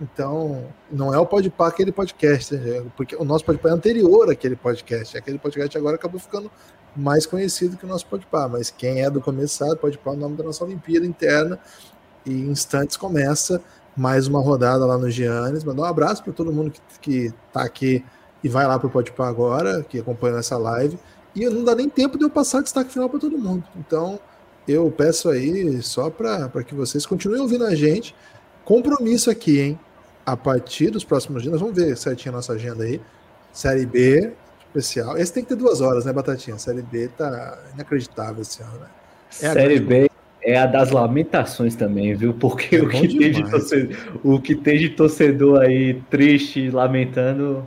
Speaker 2: Então, não é o Podpah aquele podcast, né? porque o nosso Podpah é anterior àquele podcast. Aquele podcast agora acabou ficando mais conhecido que o nosso Podpah, mas quem é do começo sabe, Podpah é o nome da nossa Olimpíada interna, e em instantes começa mais uma rodada lá no Giannis. Mandar um abraço para todo mundo que, que tá aqui e vai lá pro Podpah agora, que acompanhou essa live, e não dá nem tempo de eu passar destaque final para todo mundo. Então, eu peço aí só para que vocês continuem ouvindo a gente. Compromisso aqui, hein? A partir dos próximos dias, nós vamos ver certinho a nossa agenda aí. Série B, especial. Esse tem que ter duas horas, né, Batatinha? Série B tá inacreditável esse ano, né? É
Speaker 3: Série B é a das lamentações também, viu? Porque
Speaker 2: É
Speaker 3: o, que tem de torcedor, o que tem de torcedor aí triste, lamentando,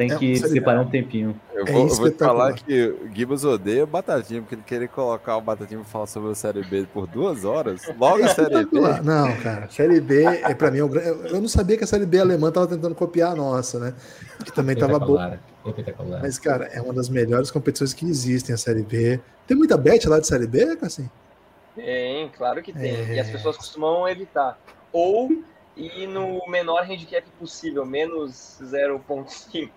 Speaker 3: tem
Speaker 2: É,
Speaker 3: que
Speaker 2: B.
Speaker 3: separar um tempinho.
Speaker 9: Eu
Speaker 2: É
Speaker 9: vou, eu vou te falar que o Gibbs odeia o Batatinha, porque ele queria colocar o Batatinha pra falar sobre a Série B por duas horas. Logo a Série B.
Speaker 2: Espetacular. Não, cara, Série B é para mim. é Eu eu não sabia que a Série B alemã tava tentando copiar a nossa, né? Que também tava boa. Mas, cara, é uma das melhores competições que existem a Série B. Tem muita bet lá de Série B, Cassim?
Speaker 7: Tem, claro que tem.
Speaker 2: É.
Speaker 7: E as pessoas costumam evitar. Ou ir no menor handicap possível, menos 0.5.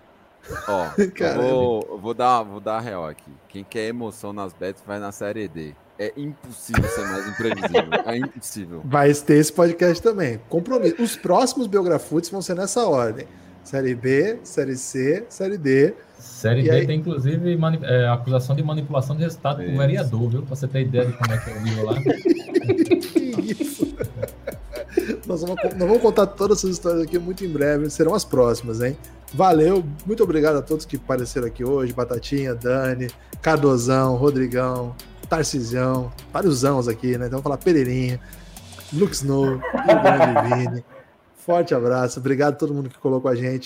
Speaker 9: Ó, vou, vou dar, vou dar a real aqui. Quem quer emoção nas bets vai na Série D. É impossível ser mais imprevisível. É impossível.
Speaker 2: Vai ter esse podcast também. Compromisso. Os próximos Biografutes vão ser nessa ordem: Série B, Série C, Série D.
Speaker 4: Série
Speaker 2: E
Speaker 4: B
Speaker 2: aí?
Speaker 4: tem inclusive mani- é, acusação de manipulação de resultado com o
Speaker 9: Isso.
Speaker 4: vereador, viu? Pra você ter ideia de como é que é o nível lá.
Speaker 2: Que isso? Nós, vamos, nós vamos contar todas essas histórias aqui muito em breve. Serão as próximas, hein? Valeu, muito obrigado a todos que apareceram aqui hoje: Batatinha, Dani, Cardozão, Rodrigão, Tarcisão, vários anos aqui, né? Então vamos falar Pereirinha, Lux Snow, grande Vini. Forte abraço, obrigado a todo mundo que colocou a gente.